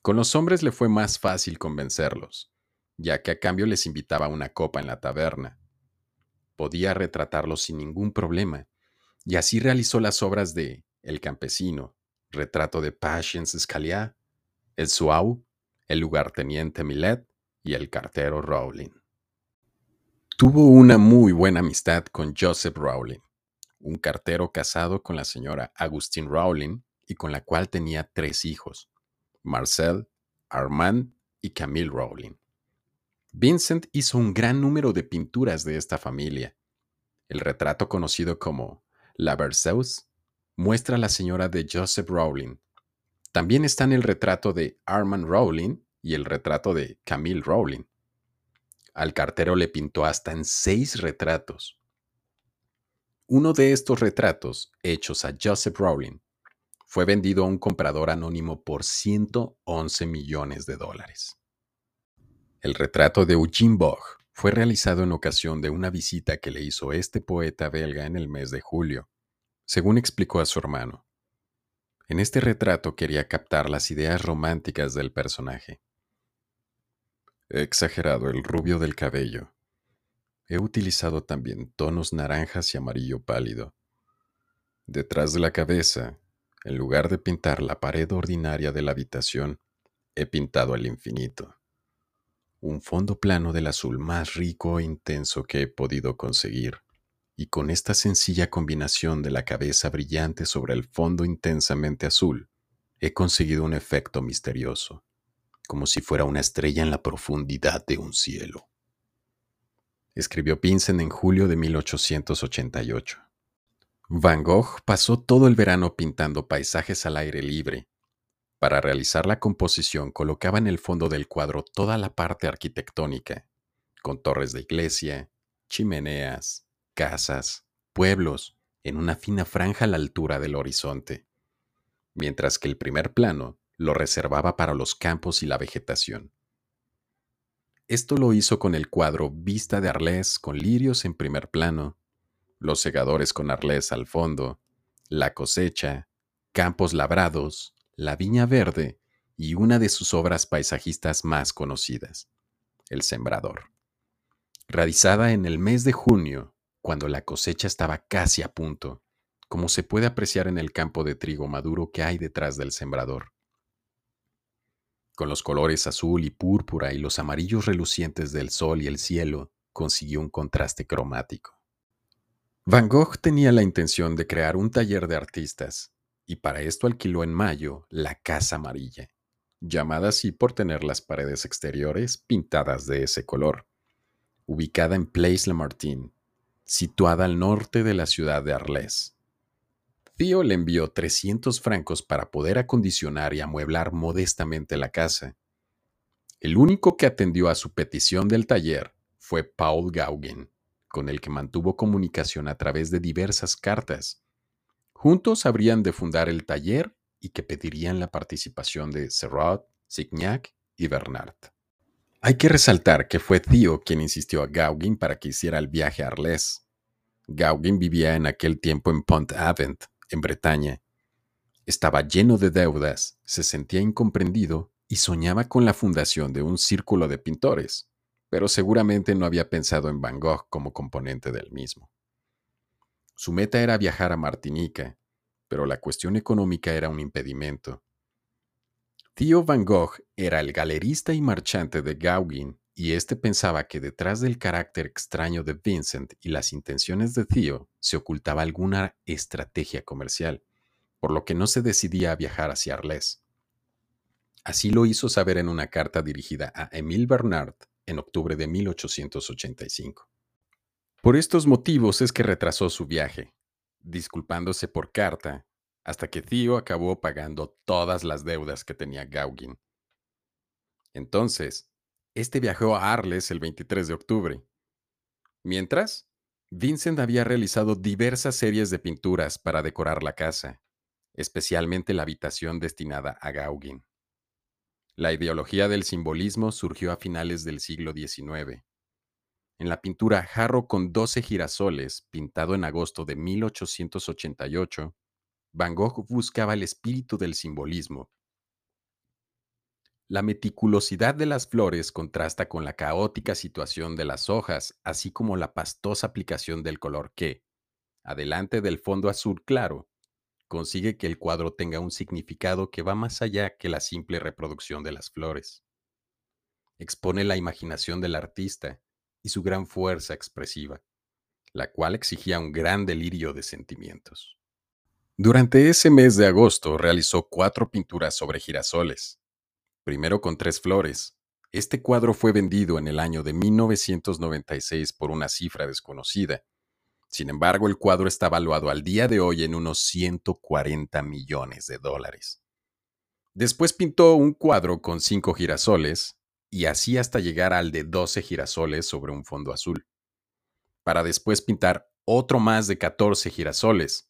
[SPEAKER 1] Con los hombres le fue más fácil convencerlos, ya que a cambio les invitaba una copa en la taberna. Podía retratarlos sin ningún problema, y así realizó las obras de El campesino, retrato de Patience Scalia, El Suau, el lugarteniente Millet y el cartero Rowling. Tuvo una muy buena amistad con Joseph Rowling, un cartero casado con la señora Agustín Rowling y con la cual tenía tres hijos, Marcel, Armand y Camille Rowling. Vincent hizo un gran número de pinturas de esta familia. El retrato conocido como La Berceuse muestra a la señora de Joseph Rowling. También están el retrato de Armand Rowling y el retrato de Camille Rowling. Al cartero le pintó hasta en seis retratos. Uno de estos retratos, hechos a Joseph Rowling, fue vendido a un comprador anónimo por 111 millones de dólares. El retrato de Eugene Boch fue realizado en ocasión de una visita que le hizo este poeta belga en el mes de julio, según explicó a su hermano. En este retrato quería captar las ideas románticas del personaje. He exagerado el rubio del cabello. He utilizado también tonos naranjas y amarillo pálido. Detrás de la cabeza En lugar de pintar la pared ordinaria de la habitación, he pintado el infinito. Un fondo plano del azul más rico e intenso que he podido conseguir. Y con esta sencilla combinación de la cabeza brillante sobre el fondo intensamente azul, he conseguido un efecto misterioso, como si fuera una estrella en la profundidad de un cielo. Escribió Vincent en julio de 1888. Van Gogh pasó todo el verano pintando paisajes al aire libre. Para realizar la composición colocaba en el fondo del cuadro toda la parte arquitectónica, con torres de iglesia, chimeneas, casas, pueblos, en una fina franja a la altura del horizonte, mientras que el primer plano lo reservaba para los campos y la vegetación. Esto lo hizo con el cuadro Vista de Arles con lirios en primer plano los segadores con arlés al fondo, la cosecha, campos labrados, la viña verde y una de sus obras paisajistas más conocidas, El Sembrador. Realizada en el mes de junio, cuando la cosecha estaba casi a punto, como se puede apreciar en el campo de trigo maduro que hay detrás del sembrador. Con los colores azul y púrpura y los amarillos relucientes del sol y el cielo, consiguió un contraste cromático. Van Gogh tenía la intención de crear un taller de artistas, y para esto alquiló en mayo la Casa Amarilla, llamada así por tener las paredes exteriores pintadas de ese color, ubicada en Place Lamartine, situada al norte de la ciudad de Arles. Theo le envió 300 francos para poder acondicionar y amueblar modestamente la casa. El único que atendió a su petición del taller fue Paul Gauguin, con el que mantuvo comunicación a través de diversas cartas. Juntos habrían de fundar el taller y que pedirían la participación de Serrat, Signac y Bernard. Hay que resaltar que fue Theo quien insistió a Gauguin para que hiciera el viaje a Arles. Gauguin vivía en aquel tiempo en Pont-Aven, en Bretaña. Estaba lleno de deudas, se sentía incomprendido y soñaba con la fundación de un círculo de pintores pero seguramente no había pensado en Van Gogh como componente del mismo. Su meta era viajar a Martinica, pero la cuestión económica era un impedimento. Theo Van Gogh era el galerista y marchante de Gauguin, y éste pensaba que detrás del carácter extraño de Vincent y las intenciones de Theo se ocultaba alguna estrategia comercial, por lo que no se decidía a viajar hacia Arles. Así lo hizo saber en una carta dirigida a Émile Bernard, en octubre de 1885. Por estos motivos es que retrasó su viaje, disculpándose por carta, hasta que Theo acabó pagando todas las deudas que tenía Gauguin. Entonces, este viajó a Arles el 23 de octubre. Mientras, Vincent había realizado diversas series de pinturas para decorar la casa, especialmente la habitación destinada a Gauguin. La ideología del simbolismo surgió a finales del siglo XIX. En la pintura Jarro con 12 girasoles, pintado en agosto de 1888, Van Gogh buscaba el espíritu del simbolismo. La meticulosidad de las flores contrasta con la caótica situación de las hojas, así como la pastosa aplicación del color que, adelante del fondo azul claro, consigue que el cuadro tenga un significado que va más allá que la simple reproducción de las flores. Expone la imaginación del artista y su gran fuerza expresiva, la cual exigía un gran delirio de sentimientos. Durante ese mes de agosto realizó cuatro pinturas sobre girasoles, primero con tres flores. Este cuadro fue vendido en el año de 1996 por una cifra desconocida, sin embargo, el cuadro está valuado al día de hoy en unos 140 millones de dólares. Después pintó un cuadro con cinco girasoles y así hasta llegar al de 12 girasoles sobre un fondo azul, para después pintar otro más de 14 girasoles,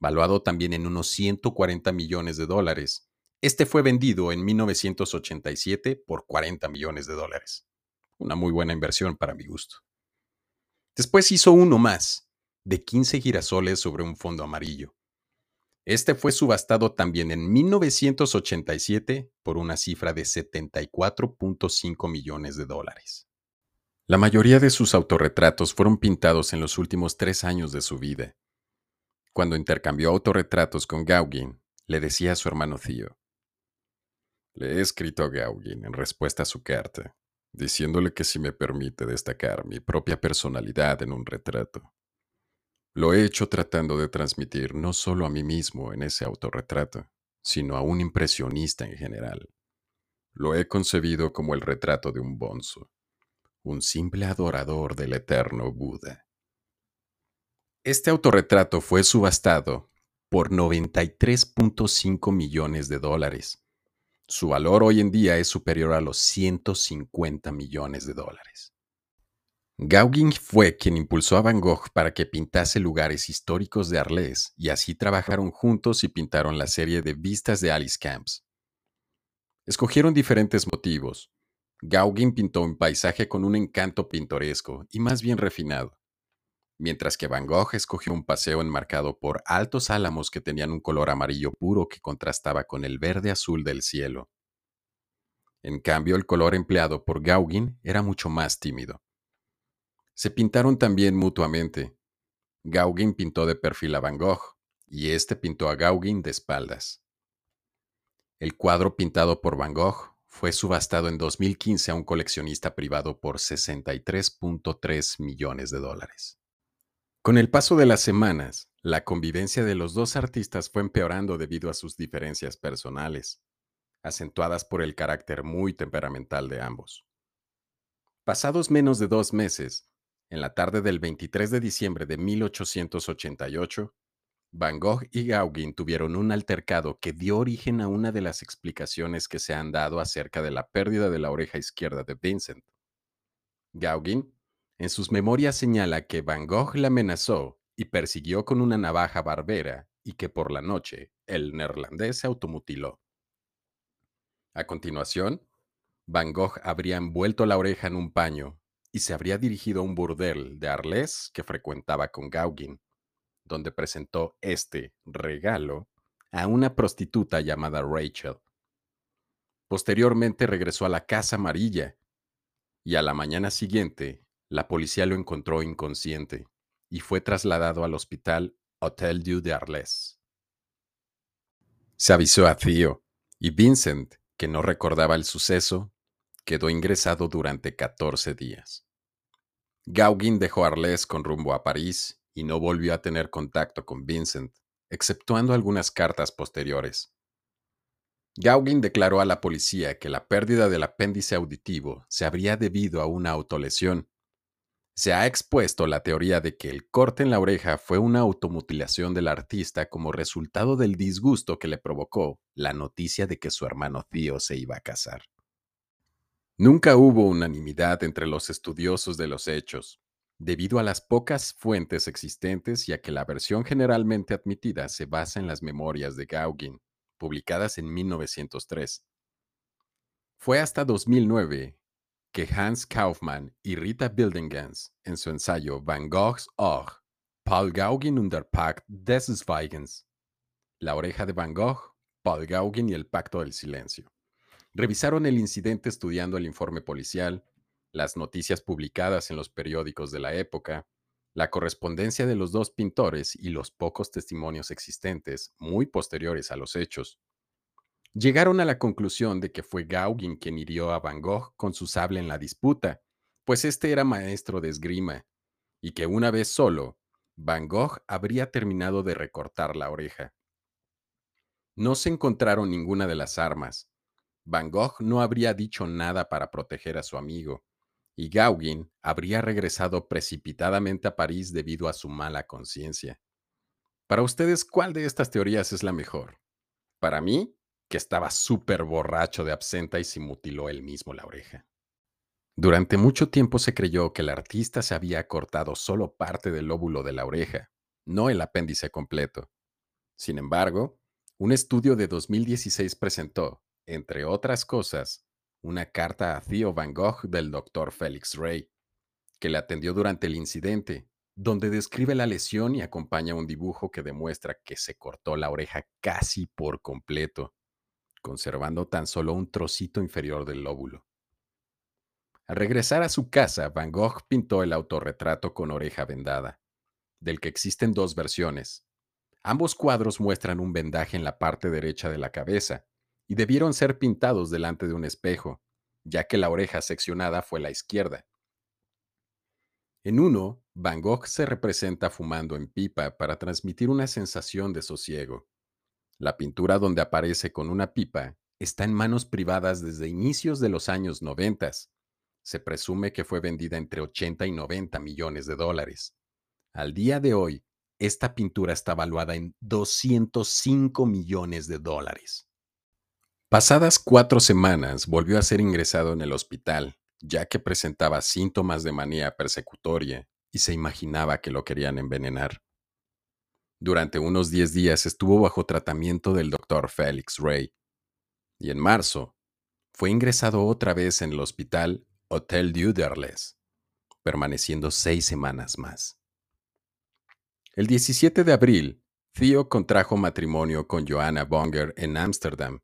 [SPEAKER 1] valuado también en unos 140 millones de dólares. Este fue vendido en 1987 por 40 millones de dólares. Una muy buena inversión para mi gusto. Después hizo uno más, de 15 girasoles sobre un fondo amarillo. Este fue subastado también en 1987 por una cifra de 74.5 millones de dólares. La mayoría de sus autorretratos fueron pintados en los últimos tres años de su vida. Cuando intercambió autorretratos con Gauguin, le decía a su hermano Theo. Le he escrito a Gauguin en respuesta a su carta, diciéndole que si me permite destacar mi propia personalidad en un retrato. Lo he hecho tratando de transmitir no solo a mí mismo en ese autorretrato, sino a un impresionista en general. Lo he concebido como el retrato de un bonzo, un simple adorador del eterno Buda. Este autorretrato fue subastado por 93.5 millones de dólares. Su valor hoy en día es superior a los 150 millones de dólares. Gauguin fue quien impulsó a Van Gogh para que pintase lugares históricos de Arles y así trabajaron juntos y pintaron la serie de Vistas de Alice Camps. Escogieron diferentes motivos. Gauguin pintó un paisaje con un encanto pintoresco y más bien refinado, mientras que Van Gogh escogió un paseo enmarcado por altos álamos que tenían un color amarillo puro que contrastaba con el verde azul del cielo. En cambio, el color empleado por Gauguin era mucho más tímido se pintaron también mutuamente. Gauguin pintó de perfil a Van Gogh y este pintó a Gauguin de espaldas. El cuadro pintado por Van Gogh fue subastado en 2015 a un coleccionista privado por 63.3 millones de dólares. Con el paso de las semanas, la convivencia de los dos artistas fue empeorando debido a sus diferencias personales, acentuadas por el carácter muy temperamental de ambos. Pasados menos de dos meses, en la tarde del 23 de diciembre de 1888, Van Gogh y Gauguin tuvieron un altercado que dio origen a una de las explicaciones que se han dado acerca de la pérdida de la oreja izquierda de Vincent. Gauguin, en sus memorias señala que Van Gogh la amenazó y persiguió con una navaja barbera y que por la noche el neerlandés se automutiló. A continuación, Van Gogh habría envuelto la oreja en un paño y se habría dirigido a un burdel de Arles que frecuentaba con Gauguin, donde presentó este regalo a una prostituta llamada Rachel. Posteriormente regresó a la Casa Amarilla y a la mañana siguiente la policía lo encontró inconsciente y fue trasladado al hospital Hotel Dieu de Arles. Se avisó a Theo y Vincent, que no recordaba el suceso, quedó ingresado durante 14 días. Gauguin dejó Arles con rumbo a París y no volvió a tener contacto con Vincent, exceptuando algunas cartas posteriores. Gauguin declaró a la policía que la pérdida del apéndice auditivo se habría debido a una autolesión. Se ha expuesto la teoría de que el corte en la oreja fue una automutilación del artista como resultado del disgusto que le provocó la noticia de que su hermano Theo se iba a casar. Nunca hubo unanimidad entre los estudiosos de los hechos, debido a las pocas fuentes existentes y a que la versión generalmente admitida se basa en las memorias de Gauguin, publicadas en 1903. Fue hasta 2009 que Hans Kaufmann y Rita Bildingens, en su ensayo Van Goghs Ohr, Paul Gauguin und der Pakt des Schweigens, La oreja de Van Gogh, Paul Gauguin y el Pacto del Silencio, Revisaron el incidente estudiando el informe policial, las noticias publicadas en los periódicos de la época, la correspondencia de los dos pintores y los pocos testimonios existentes, muy posteriores a los hechos. Llegaron a la conclusión de que fue Gauguin quien hirió a Van Gogh con su sable en la disputa, pues este era maestro de esgrima, y que una vez solo, Van Gogh habría terminado de recortar la oreja. No se encontraron ninguna de las armas, Van Gogh no habría dicho nada para proteger a su amigo, y Gauguin habría regresado precipitadamente a París debido a su mala conciencia. Para ustedes, ¿cuál de estas teorías es la mejor? Para mí, que estaba súper borracho de absenta y se mutiló él mismo la oreja. Durante mucho tiempo se creyó que el artista se había cortado solo parte del lóbulo de la oreja, no el apéndice completo. Sin embargo, un estudio de 2016 presentó entre otras cosas, una carta a Theo Van Gogh del Dr. Felix Ray, que le atendió durante el incidente, donde describe la lesión y acompaña un dibujo que demuestra que se cortó la oreja casi por completo, conservando tan solo un trocito inferior del lóbulo. Al regresar a su casa, Van Gogh pintó el autorretrato con oreja vendada, del que existen dos versiones. Ambos cuadros muestran un vendaje en la parte derecha de la cabeza y debieron ser pintados delante de un espejo, ya que la oreja seccionada fue la izquierda. En uno, Van Gogh se representa fumando en pipa para transmitir una sensación de sosiego. La pintura donde aparece con una pipa está en manos privadas desde inicios de los años 90. Se presume que fue vendida entre 80 y 90 millones de dólares. Al día de hoy, esta pintura está valuada en 205 millones de dólares. Pasadas cuatro semanas volvió a ser ingresado en el hospital, ya que presentaba síntomas de manía persecutoria y se imaginaba que lo querían envenenar. Durante unos 10 días estuvo bajo tratamiento del doctor Felix Ray y en marzo fue ingresado otra vez en el hospital Hotel Duderles, permaneciendo seis semanas más. El 17 de abril, Theo contrajo matrimonio con Joanna Bonger en Ámsterdam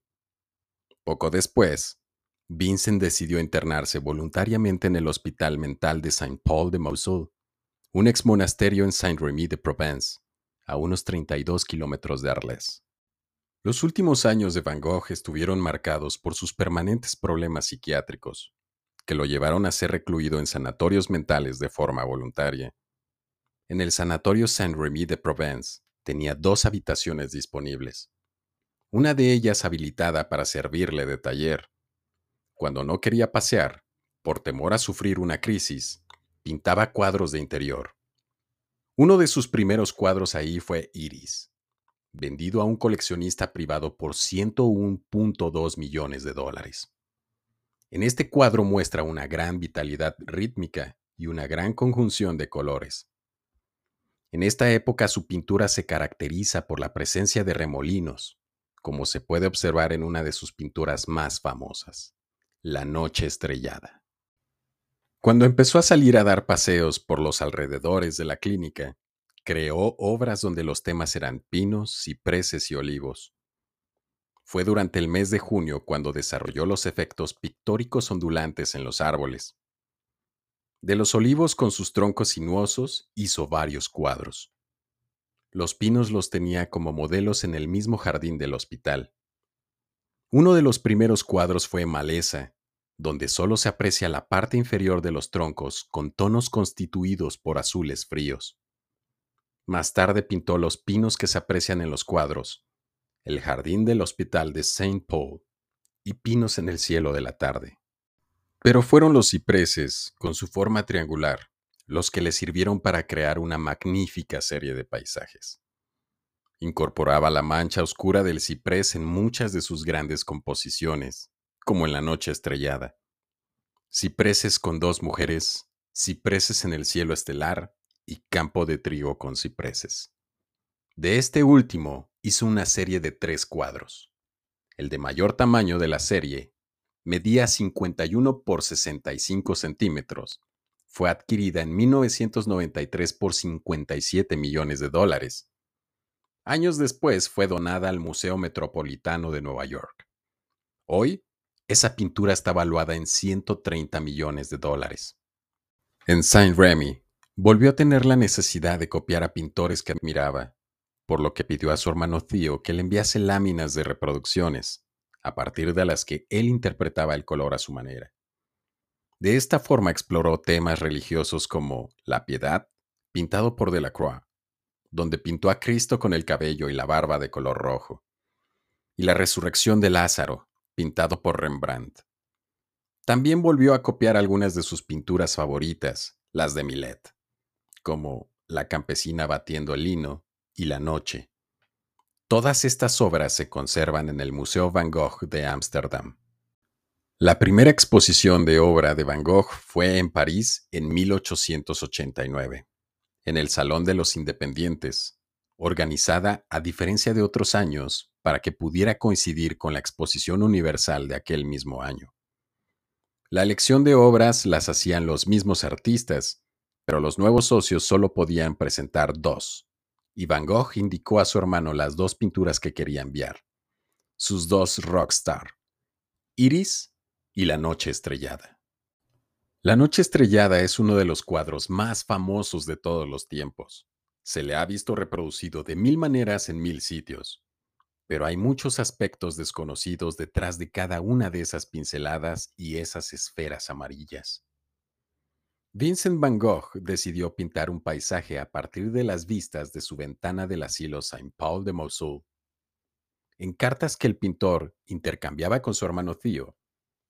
[SPEAKER 1] poco después, Vincent decidió internarse voluntariamente en el Hospital Mental de Saint-Paul de Mosul, un ex monasterio en Saint-Rémy de Provence, a unos 32 kilómetros de Arles. Los últimos años de Van Gogh estuvieron marcados por sus permanentes problemas psiquiátricos, que lo llevaron a ser recluido en sanatorios mentales de forma voluntaria. En el Sanatorio Saint-Rémy de Provence tenía dos habitaciones disponibles, una de ellas habilitada para servirle de taller. Cuando no quería pasear, por temor a sufrir una crisis, pintaba cuadros de interior. Uno de sus primeros cuadros ahí fue Iris, vendido a un coleccionista privado por 101.2 millones de dólares. En este cuadro muestra una gran vitalidad rítmica y una gran conjunción de colores. En esta época su pintura se caracteriza por la presencia de remolinos, como se puede observar en una de sus pinturas más famosas, La Noche Estrellada. Cuando empezó a salir a dar paseos por los alrededores de la clínica, creó obras donde los temas eran pinos, cipreses y olivos. Fue durante el mes de junio cuando desarrolló los efectos pictóricos ondulantes en los árboles. De los olivos con sus troncos sinuosos hizo varios cuadros. Los pinos los tenía como modelos en el mismo jardín del hospital. Uno de los primeros cuadros fue Maleza, donde solo se aprecia la parte inferior de los troncos con tonos constituidos por azules fríos. Más tarde pintó los pinos que se aprecian en los cuadros, el jardín del hospital de Saint Paul y pinos en el cielo de la tarde. Pero fueron los cipreses, con su forma triangular, los que le sirvieron para crear una magnífica serie de paisajes. Incorporaba la mancha oscura del ciprés en muchas de sus grandes composiciones, como en La Noche Estrellada. Cipreses con dos mujeres, cipreses en el cielo estelar y campo de trigo con cipreses. De este último hizo una serie de tres cuadros. El de mayor tamaño de la serie medía 51 por 65 centímetros fue adquirida en 1993 por 57 millones de dólares. Años después fue donada al Museo Metropolitano de Nueva York. Hoy, esa pintura está valuada en 130 millones de dólares. En Saint-Remy, volvió a tener la necesidad de copiar a pintores que admiraba, por lo que pidió a su hermano Theo que le enviase láminas de reproducciones, a partir de las que él interpretaba el color a su manera. De esta forma exploró temas religiosos como la piedad, pintado por Delacroix, donde pintó a Cristo con el cabello y la barba de color rojo, y la resurrección de Lázaro, pintado por Rembrandt. También volvió a copiar algunas de sus pinturas favoritas, las de Millet, como La campesina batiendo el lino y La noche. Todas estas obras se conservan en el Museo Van Gogh de Ámsterdam. La primera exposición de obra de Van Gogh fue en París en 1889, en el Salón de los Independientes, organizada a diferencia de otros años para que pudiera coincidir con la Exposición Universal de aquel mismo año. La elección de obras las hacían los mismos artistas, pero los nuevos socios solo podían presentar dos, y Van Gogh indicó a su hermano las dos pinturas que quería enviar, sus dos rockstar, Iris y La Noche Estrellada. La Noche Estrellada es uno de los cuadros más famosos de todos los tiempos. Se le ha visto reproducido de mil maneras en mil sitios, pero hay muchos aspectos desconocidos detrás de cada una de esas pinceladas y esas esferas amarillas. Vincent van Gogh decidió pintar un paisaje a partir de las vistas de su ventana del asilo Saint-Paul de Mosul. En cartas que el pintor intercambiaba con su hermano Theo,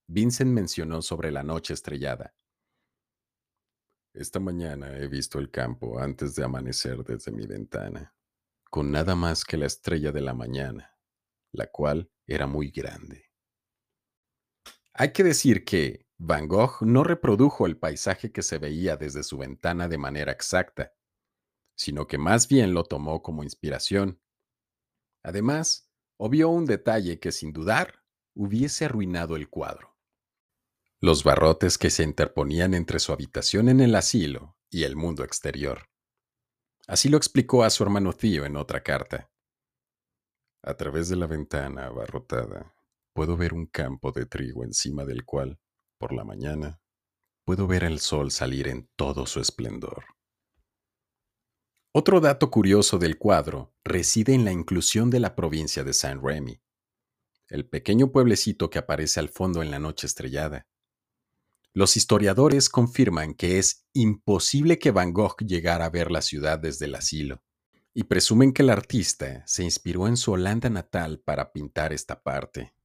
[SPEAKER 1] Vincent mencionó sobre la noche estrellada. Esta mañana he visto el campo antes de amanecer desde mi ventana, con nada más que la estrella de la mañana, la cual era muy grande. Hay que decir que Van Gogh no reprodujo el paisaje que se veía desde su ventana de manera exacta, sino que más bien lo tomó como inspiración. Además, obvió un detalle que sin dudar hubiese arruinado el cuadro. Los barrotes que se interponían entre su habitación en el asilo y el mundo exterior. Así lo explicó a su hermano Tío en otra carta. A través de la ventana abarrotada, puedo ver un campo de trigo encima del cual, por la mañana, puedo ver el sol salir en todo su esplendor. Otro dato curioso del cuadro reside en la inclusión de la provincia de Saint-Remy, el pequeño pueblecito que aparece al fondo en la noche estrellada. Los historiadores confirman que es imposible que Van Gogh llegara a ver la ciudad desde el asilo, y presumen que el artista se inspiró en su Holanda natal para pintar esta parte.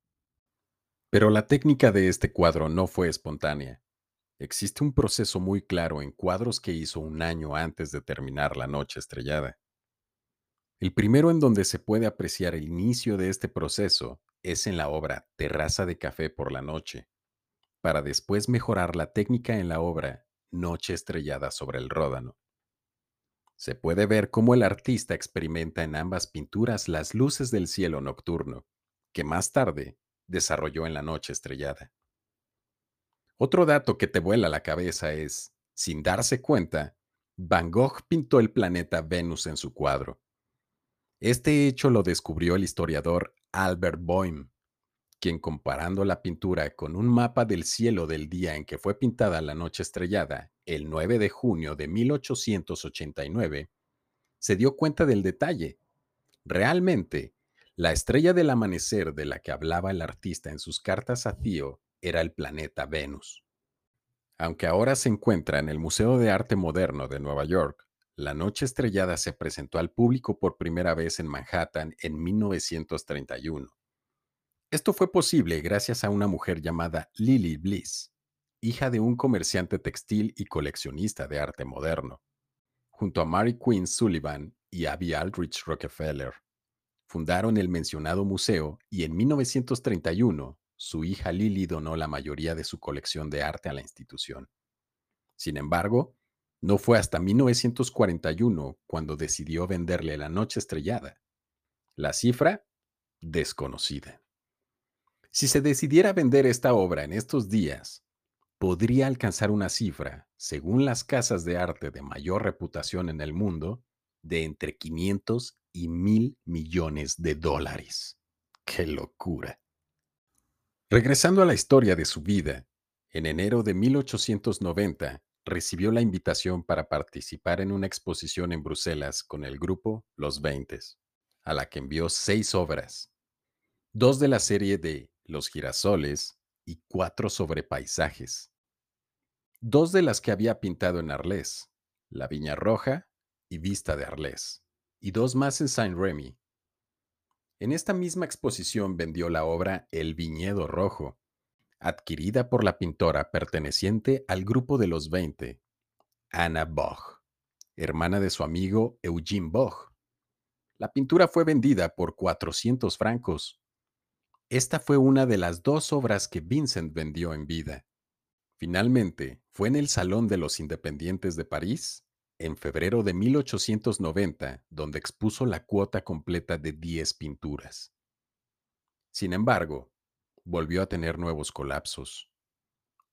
[SPEAKER 1] Pero la técnica de este cuadro no fue espontánea. Existe un proceso muy claro en cuadros que hizo un año antes de terminar La Noche Estrellada. El primero en donde se puede apreciar el inicio de este proceso es en la obra Terraza de Café por la Noche, para después mejorar la técnica en la obra Noche Estrellada sobre el Ródano. Se puede ver cómo el artista experimenta en ambas pinturas las luces del cielo nocturno, que más tarde desarrolló en la noche estrellada. Otro dato que te vuela la cabeza es, sin darse cuenta, Van Gogh pintó el planeta Venus en su cuadro. Este hecho lo descubrió el historiador Albert Boehm, quien comparando la pintura con un mapa del cielo del día en que fue pintada la noche estrellada, el 9 de junio de 1889, se dio cuenta del detalle. Realmente, la estrella del amanecer de la que hablaba el artista en sus cartas a Theo era el planeta Venus. Aunque ahora se encuentra en el Museo de Arte Moderno de Nueva York, la Noche Estrellada se presentó al público por primera vez en Manhattan en 1931. Esto fue posible gracias a una mujer llamada Lily Bliss, hija de un comerciante textil y coleccionista de arte moderno, junto a Mary Queen Sullivan y Abby Aldrich Rockefeller fundaron el mencionado museo y en 1931 su hija Lily donó la mayoría de su colección de arte a la institución. Sin embargo, no fue hasta 1941 cuando decidió venderle la noche estrellada. La cifra, desconocida. Si se decidiera vender esta obra en estos días, podría alcanzar una cifra, según las casas de arte de mayor reputación en el mundo, de entre 500 y mil millones de dólares. ¡Qué locura! Regresando a la historia de su vida, en enero de 1890 recibió la invitación para participar en una exposición en Bruselas con el grupo Los Veintes, a la que envió seis obras, dos de la serie de Los girasoles y cuatro sobre paisajes, dos de las que había pintado en Arles, La Viña Roja y Vista de Arles y dos más en Saint-Remy. En esta misma exposición vendió la obra El Viñedo Rojo, adquirida por la pintora perteneciente al grupo de los Veinte, Anna Boch, hermana de su amigo Eugene Boch. La pintura fue vendida por 400 francos. Esta fue una de las dos obras que Vincent vendió en vida. Finalmente, fue en el Salón de los Independientes de París en febrero de 1890, donde expuso la cuota completa de 10 pinturas. Sin embargo, volvió a tener nuevos colapsos.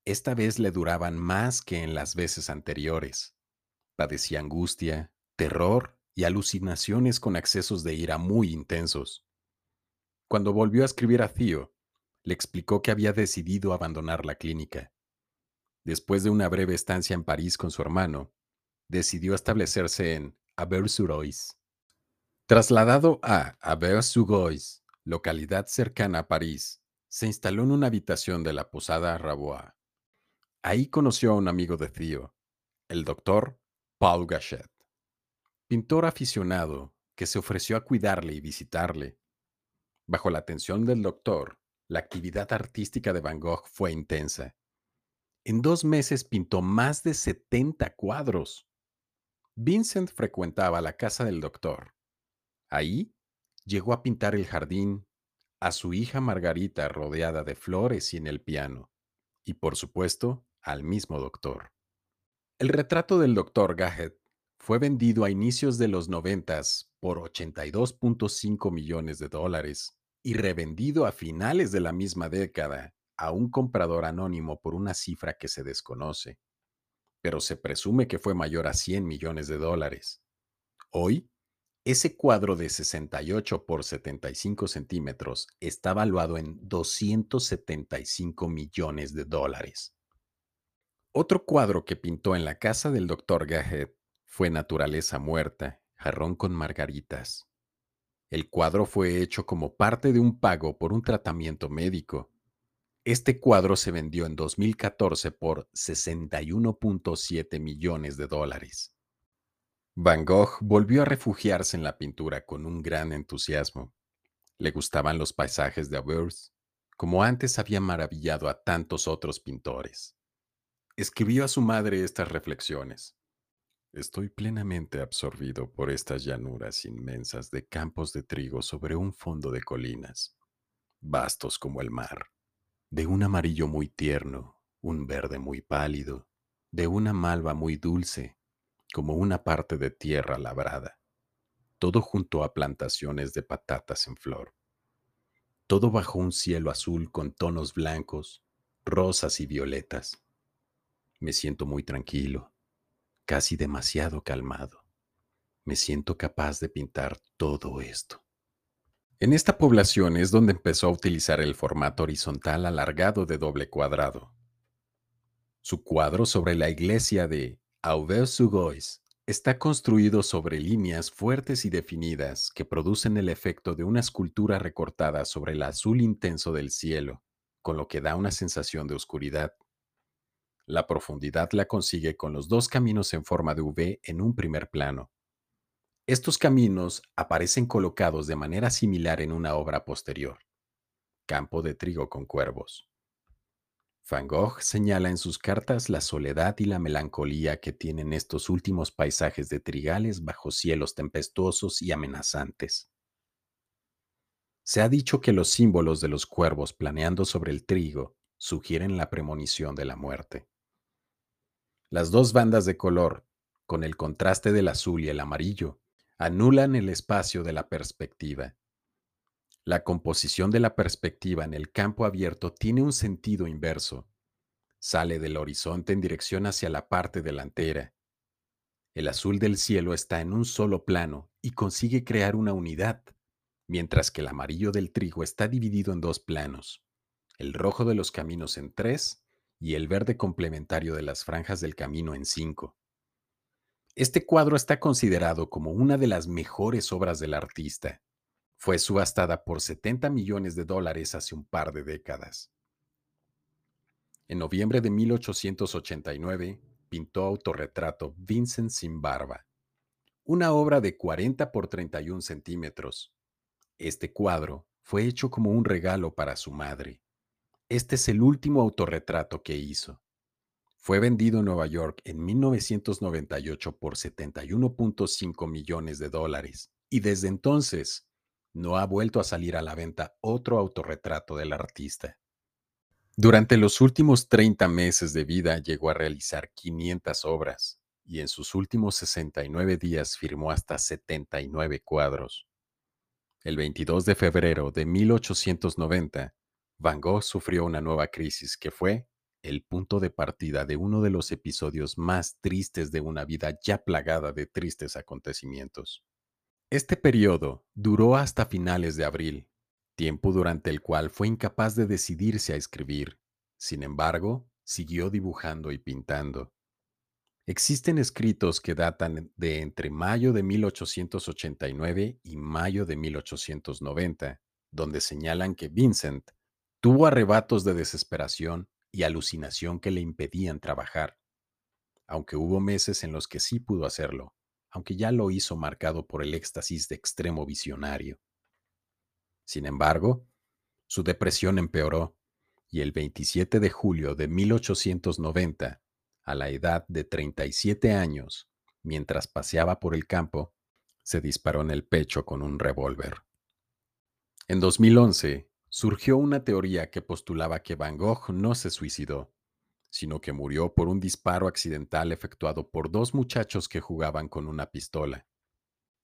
[SPEAKER 1] Esta vez le duraban más que en las veces anteriores. Padecía angustia, terror y alucinaciones con accesos de ira muy intensos. Cuando volvió a escribir a Theo, le explicó que había decidido abandonar la clínica. Después de una breve estancia en París con su hermano, decidió establecerse en
[SPEAKER 2] Auvers-sur-Oise.
[SPEAKER 1] Trasladado a Auvers-sur-Oise, localidad cercana a París, se instaló en una habitación de la posada Rabois. Ahí conoció a un amigo de Theo, el doctor Paul Gachet, pintor aficionado que se ofreció a cuidarle y visitarle. Bajo la atención del doctor, la actividad artística de Van Gogh fue intensa. En dos meses pintó más de 70 cuadros. Vincent frecuentaba la casa del doctor. Ahí llegó a pintar el jardín, a su hija Margarita rodeada de flores y en el piano, y por supuesto al mismo doctor. El retrato del doctor Gahet fue vendido a inicios de los noventas por 82.5 millones de dólares y revendido a finales de la misma década a un comprador anónimo por una cifra que se desconoce, pero se presume que fue mayor a 100 millones de dólares. Hoy, ese cuadro de 68 por 75 centímetros está valuado en 275 millones de dólares. Otro cuadro que pintó en la casa del Dr. Gahet fue Naturaleza Muerta, jarrón con margaritas. El cuadro fue hecho como parte de un pago por un tratamiento médico. Este cuadro se vendió en 2014 por 61.7 millones de dólares. Van Gogh volvió a refugiarse en la pintura con un gran entusiasmo. Le gustaban los paisajes de Auvers, como antes había maravillado a tantos otros pintores. Escribió a su madre estas reflexiones. Estoy plenamente absorbido por estas llanuras inmensas de campos de trigo sobre un fondo de colinas, vastos como el mar, de un amarillo muy tierno, un verde muy pálido, de una malva muy dulce, como una parte de tierra labrada, todo junto a plantaciones de patatas en flor, todo bajo un cielo azul con tonos blancos, rosas y violetas. Me siento muy tranquilo casi demasiado calmado. Me siento capaz de pintar todo esto. En esta población es donde empezó a utilizar el formato horizontal alargado de doble cuadrado. Su cuadro sobre la iglesia de Auvers-sur-Oise está construido sobre líneas fuertes y definidas que producen el efecto de una escultura recortada sobre el azul intenso del cielo, con lo que da una sensación de oscuridad. La profundidad la consigue con los dos caminos en forma de V en un primer plano. Estos caminos aparecen colocados de manera similar en una obra posterior, Campo de Trigo con Cuervos. Van Gogh señala en sus cartas la soledad y la melancolía que tienen estos últimos paisajes de trigales bajo cielos tempestuosos y amenazantes. Se ha dicho que los símbolos de los cuervos planeando sobre el trigo sugieren la premonición de la muerte. Las dos bandas de color, con el contraste del azul y el amarillo, anulan el espacio de la perspectiva. La composición de la perspectiva en el campo abierto tiene un sentido inverso. Sale del horizonte en dirección hacia la parte delantera. El azul del cielo está en un solo plano y consigue crear una unidad, mientras que el amarillo del trigo está dividido en dos planos, el rojo de los caminos en tres y el verde complementario de las franjas del camino en cinco. Este cuadro está considerado como una de las mejores obras del artista. Fue subastada por 70 millones de dólares hace un par de décadas. En noviembre de 1889 pintó autorretrato Vincent sin barba, una obra de 40 por 31 centímetros. Este cuadro fue hecho como un regalo para su madre. Este es el último autorretrato que hizo. Fue vendido en Nueva York en 1998 por 71.5 millones de dólares y desde entonces no ha vuelto a salir a la venta otro autorretrato del artista. Durante los últimos 30 meses de vida llegó a realizar 500 obras y en sus últimos 69 días firmó hasta 79 cuadros. El 22 de febrero de 1890 Van Gogh sufrió una nueva crisis que fue el punto de partida de uno de los episodios más tristes de una vida ya plagada de tristes acontecimientos. Este periodo duró hasta finales de abril, tiempo durante el cual fue incapaz de decidirse a escribir. Sin embargo, siguió dibujando y pintando. Existen escritos que datan de entre mayo de 1889 y mayo de 1890, donde señalan que Vincent tuvo arrebatos de desesperación y alucinación que le impedían trabajar, aunque hubo meses en los que sí pudo hacerlo, aunque ya lo hizo marcado por el éxtasis de extremo visionario. Sin embargo, su depresión empeoró y el 27 de julio de 1890 a la edad de 37 años, mientras paseaba por el campo, se disparó en el pecho con un revólver. En 2011, surgió una teoría que postulaba que Van Gogh no se suicidó, sino que murió por un disparo accidental efectuado por dos muchachos que jugaban con una pistola.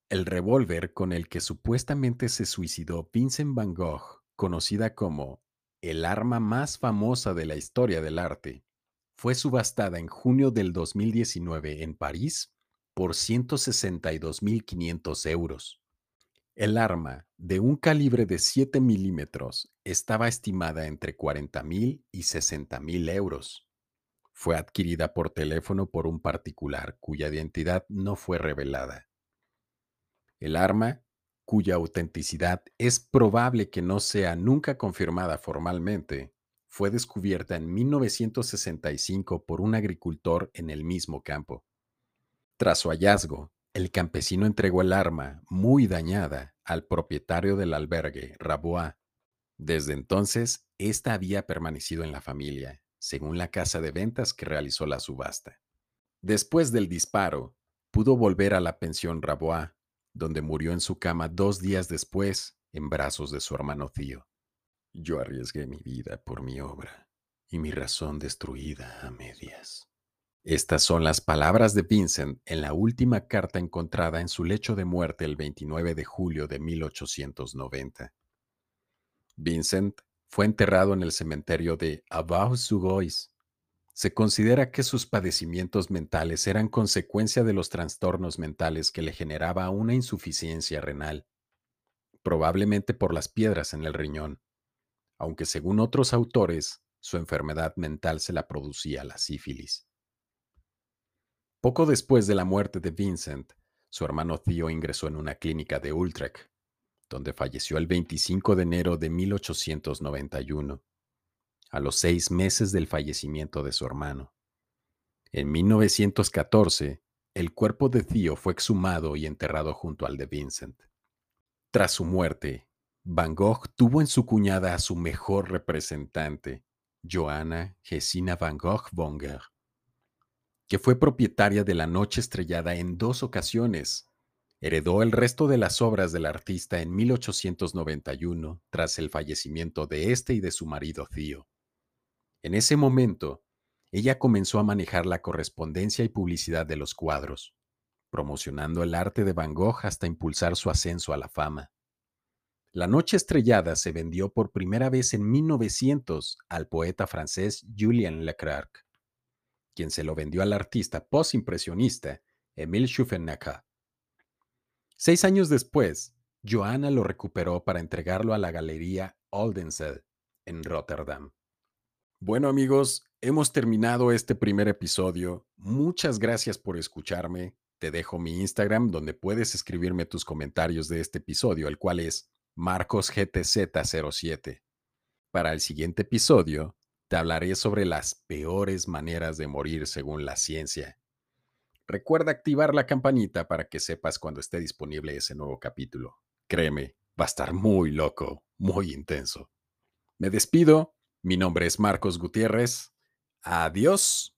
[SPEAKER 1] El revólver con el que supuestamente se suicidó Vincent Van Gogh, conocida como el arma más famosa de la historia del arte, fue subastada en junio del 2019 en París por 162.500 euros. El arma, de un calibre de 7 milímetros, estaba estimada entre 40.000 y 60.000 euros. Fue adquirida por teléfono por un particular cuya identidad no fue revelada. El arma, cuya autenticidad es probable que no sea nunca confirmada formalmente, fue descubierta en 1965 por un agricultor en el mismo campo. Tras su hallazgo, el campesino entregó el arma, muy dañada, al propietario del albergue, Rabois. Desde entonces, ésta había permanecido en la familia, según la casa de ventas que realizó la subasta. Después del disparo, pudo volver a la pensión Rabois, donde murió en su cama dos días después, en brazos de su hermano Tío. Yo arriesgué mi vida por mi obra y mi razón destruida a medias. Estas son las palabras de Vincent en la última carta encontrada en su lecho de muerte el 29 de julio de 1890. Vincent fue enterrado en el cementerio de Avaux-sur-Oise. Se considera que sus padecimientos mentales eran consecuencia de los trastornos mentales que le generaba una insuficiencia renal, probablemente por las piedras en el riñón aunque según otros autores, su enfermedad mental se la producía la sífilis. Poco después de la muerte de Vincent, su hermano Theo ingresó en una clínica de Utrecht, donde falleció el 25 de enero de 1891, a los seis meses del fallecimiento de su hermano. En 1914, el cuerpo de Theo fue exhumado y enterrado junto al de Vincent. Tras su muerte, Van Gogh tuvo en su cuñada a su mejor representante, Johanna Gesina van Gogh Bonger, que fue propietaria de la Noche Estrellada en dos ocasiones. Heredó el resto de las obras del artista en 1891 tras el fallecimiento de este y de su marido Theo. En ese momento, ella comenzó a manejar la correspondencia y publicidad de los cuadros, promocionando el arte de Van Gogh hasta impulsar su ascenso a la fama. La Noche Estrellada se vendió por primera vez en 1900 al poeta francés Julien Leclerc, quien se lo vendió al artista postimpresionista Emile Schufenacher. Seis años después, Johanna lo recuperó para entregarlo a la Galería Oldenzaal en Rotterdam. Bueno amigos, hemos terminado este primer episodio. Muchas gracias por escucharme. Te dejo mi Instagram donde puedes escribirme tus comentarios de este episodio, el cual es Marcos GTZ07. Para el siguiente episodio, te hablaré sobre las peores maneras de morir según la ciencia. Recuerda activar la campanita para que sepas cuando esté disponible ese nuevo capítulo. Créeme, va a estar muy loco, muy intenso. Me despido, mi nombre es Marcos Gutiérrez. Adiós.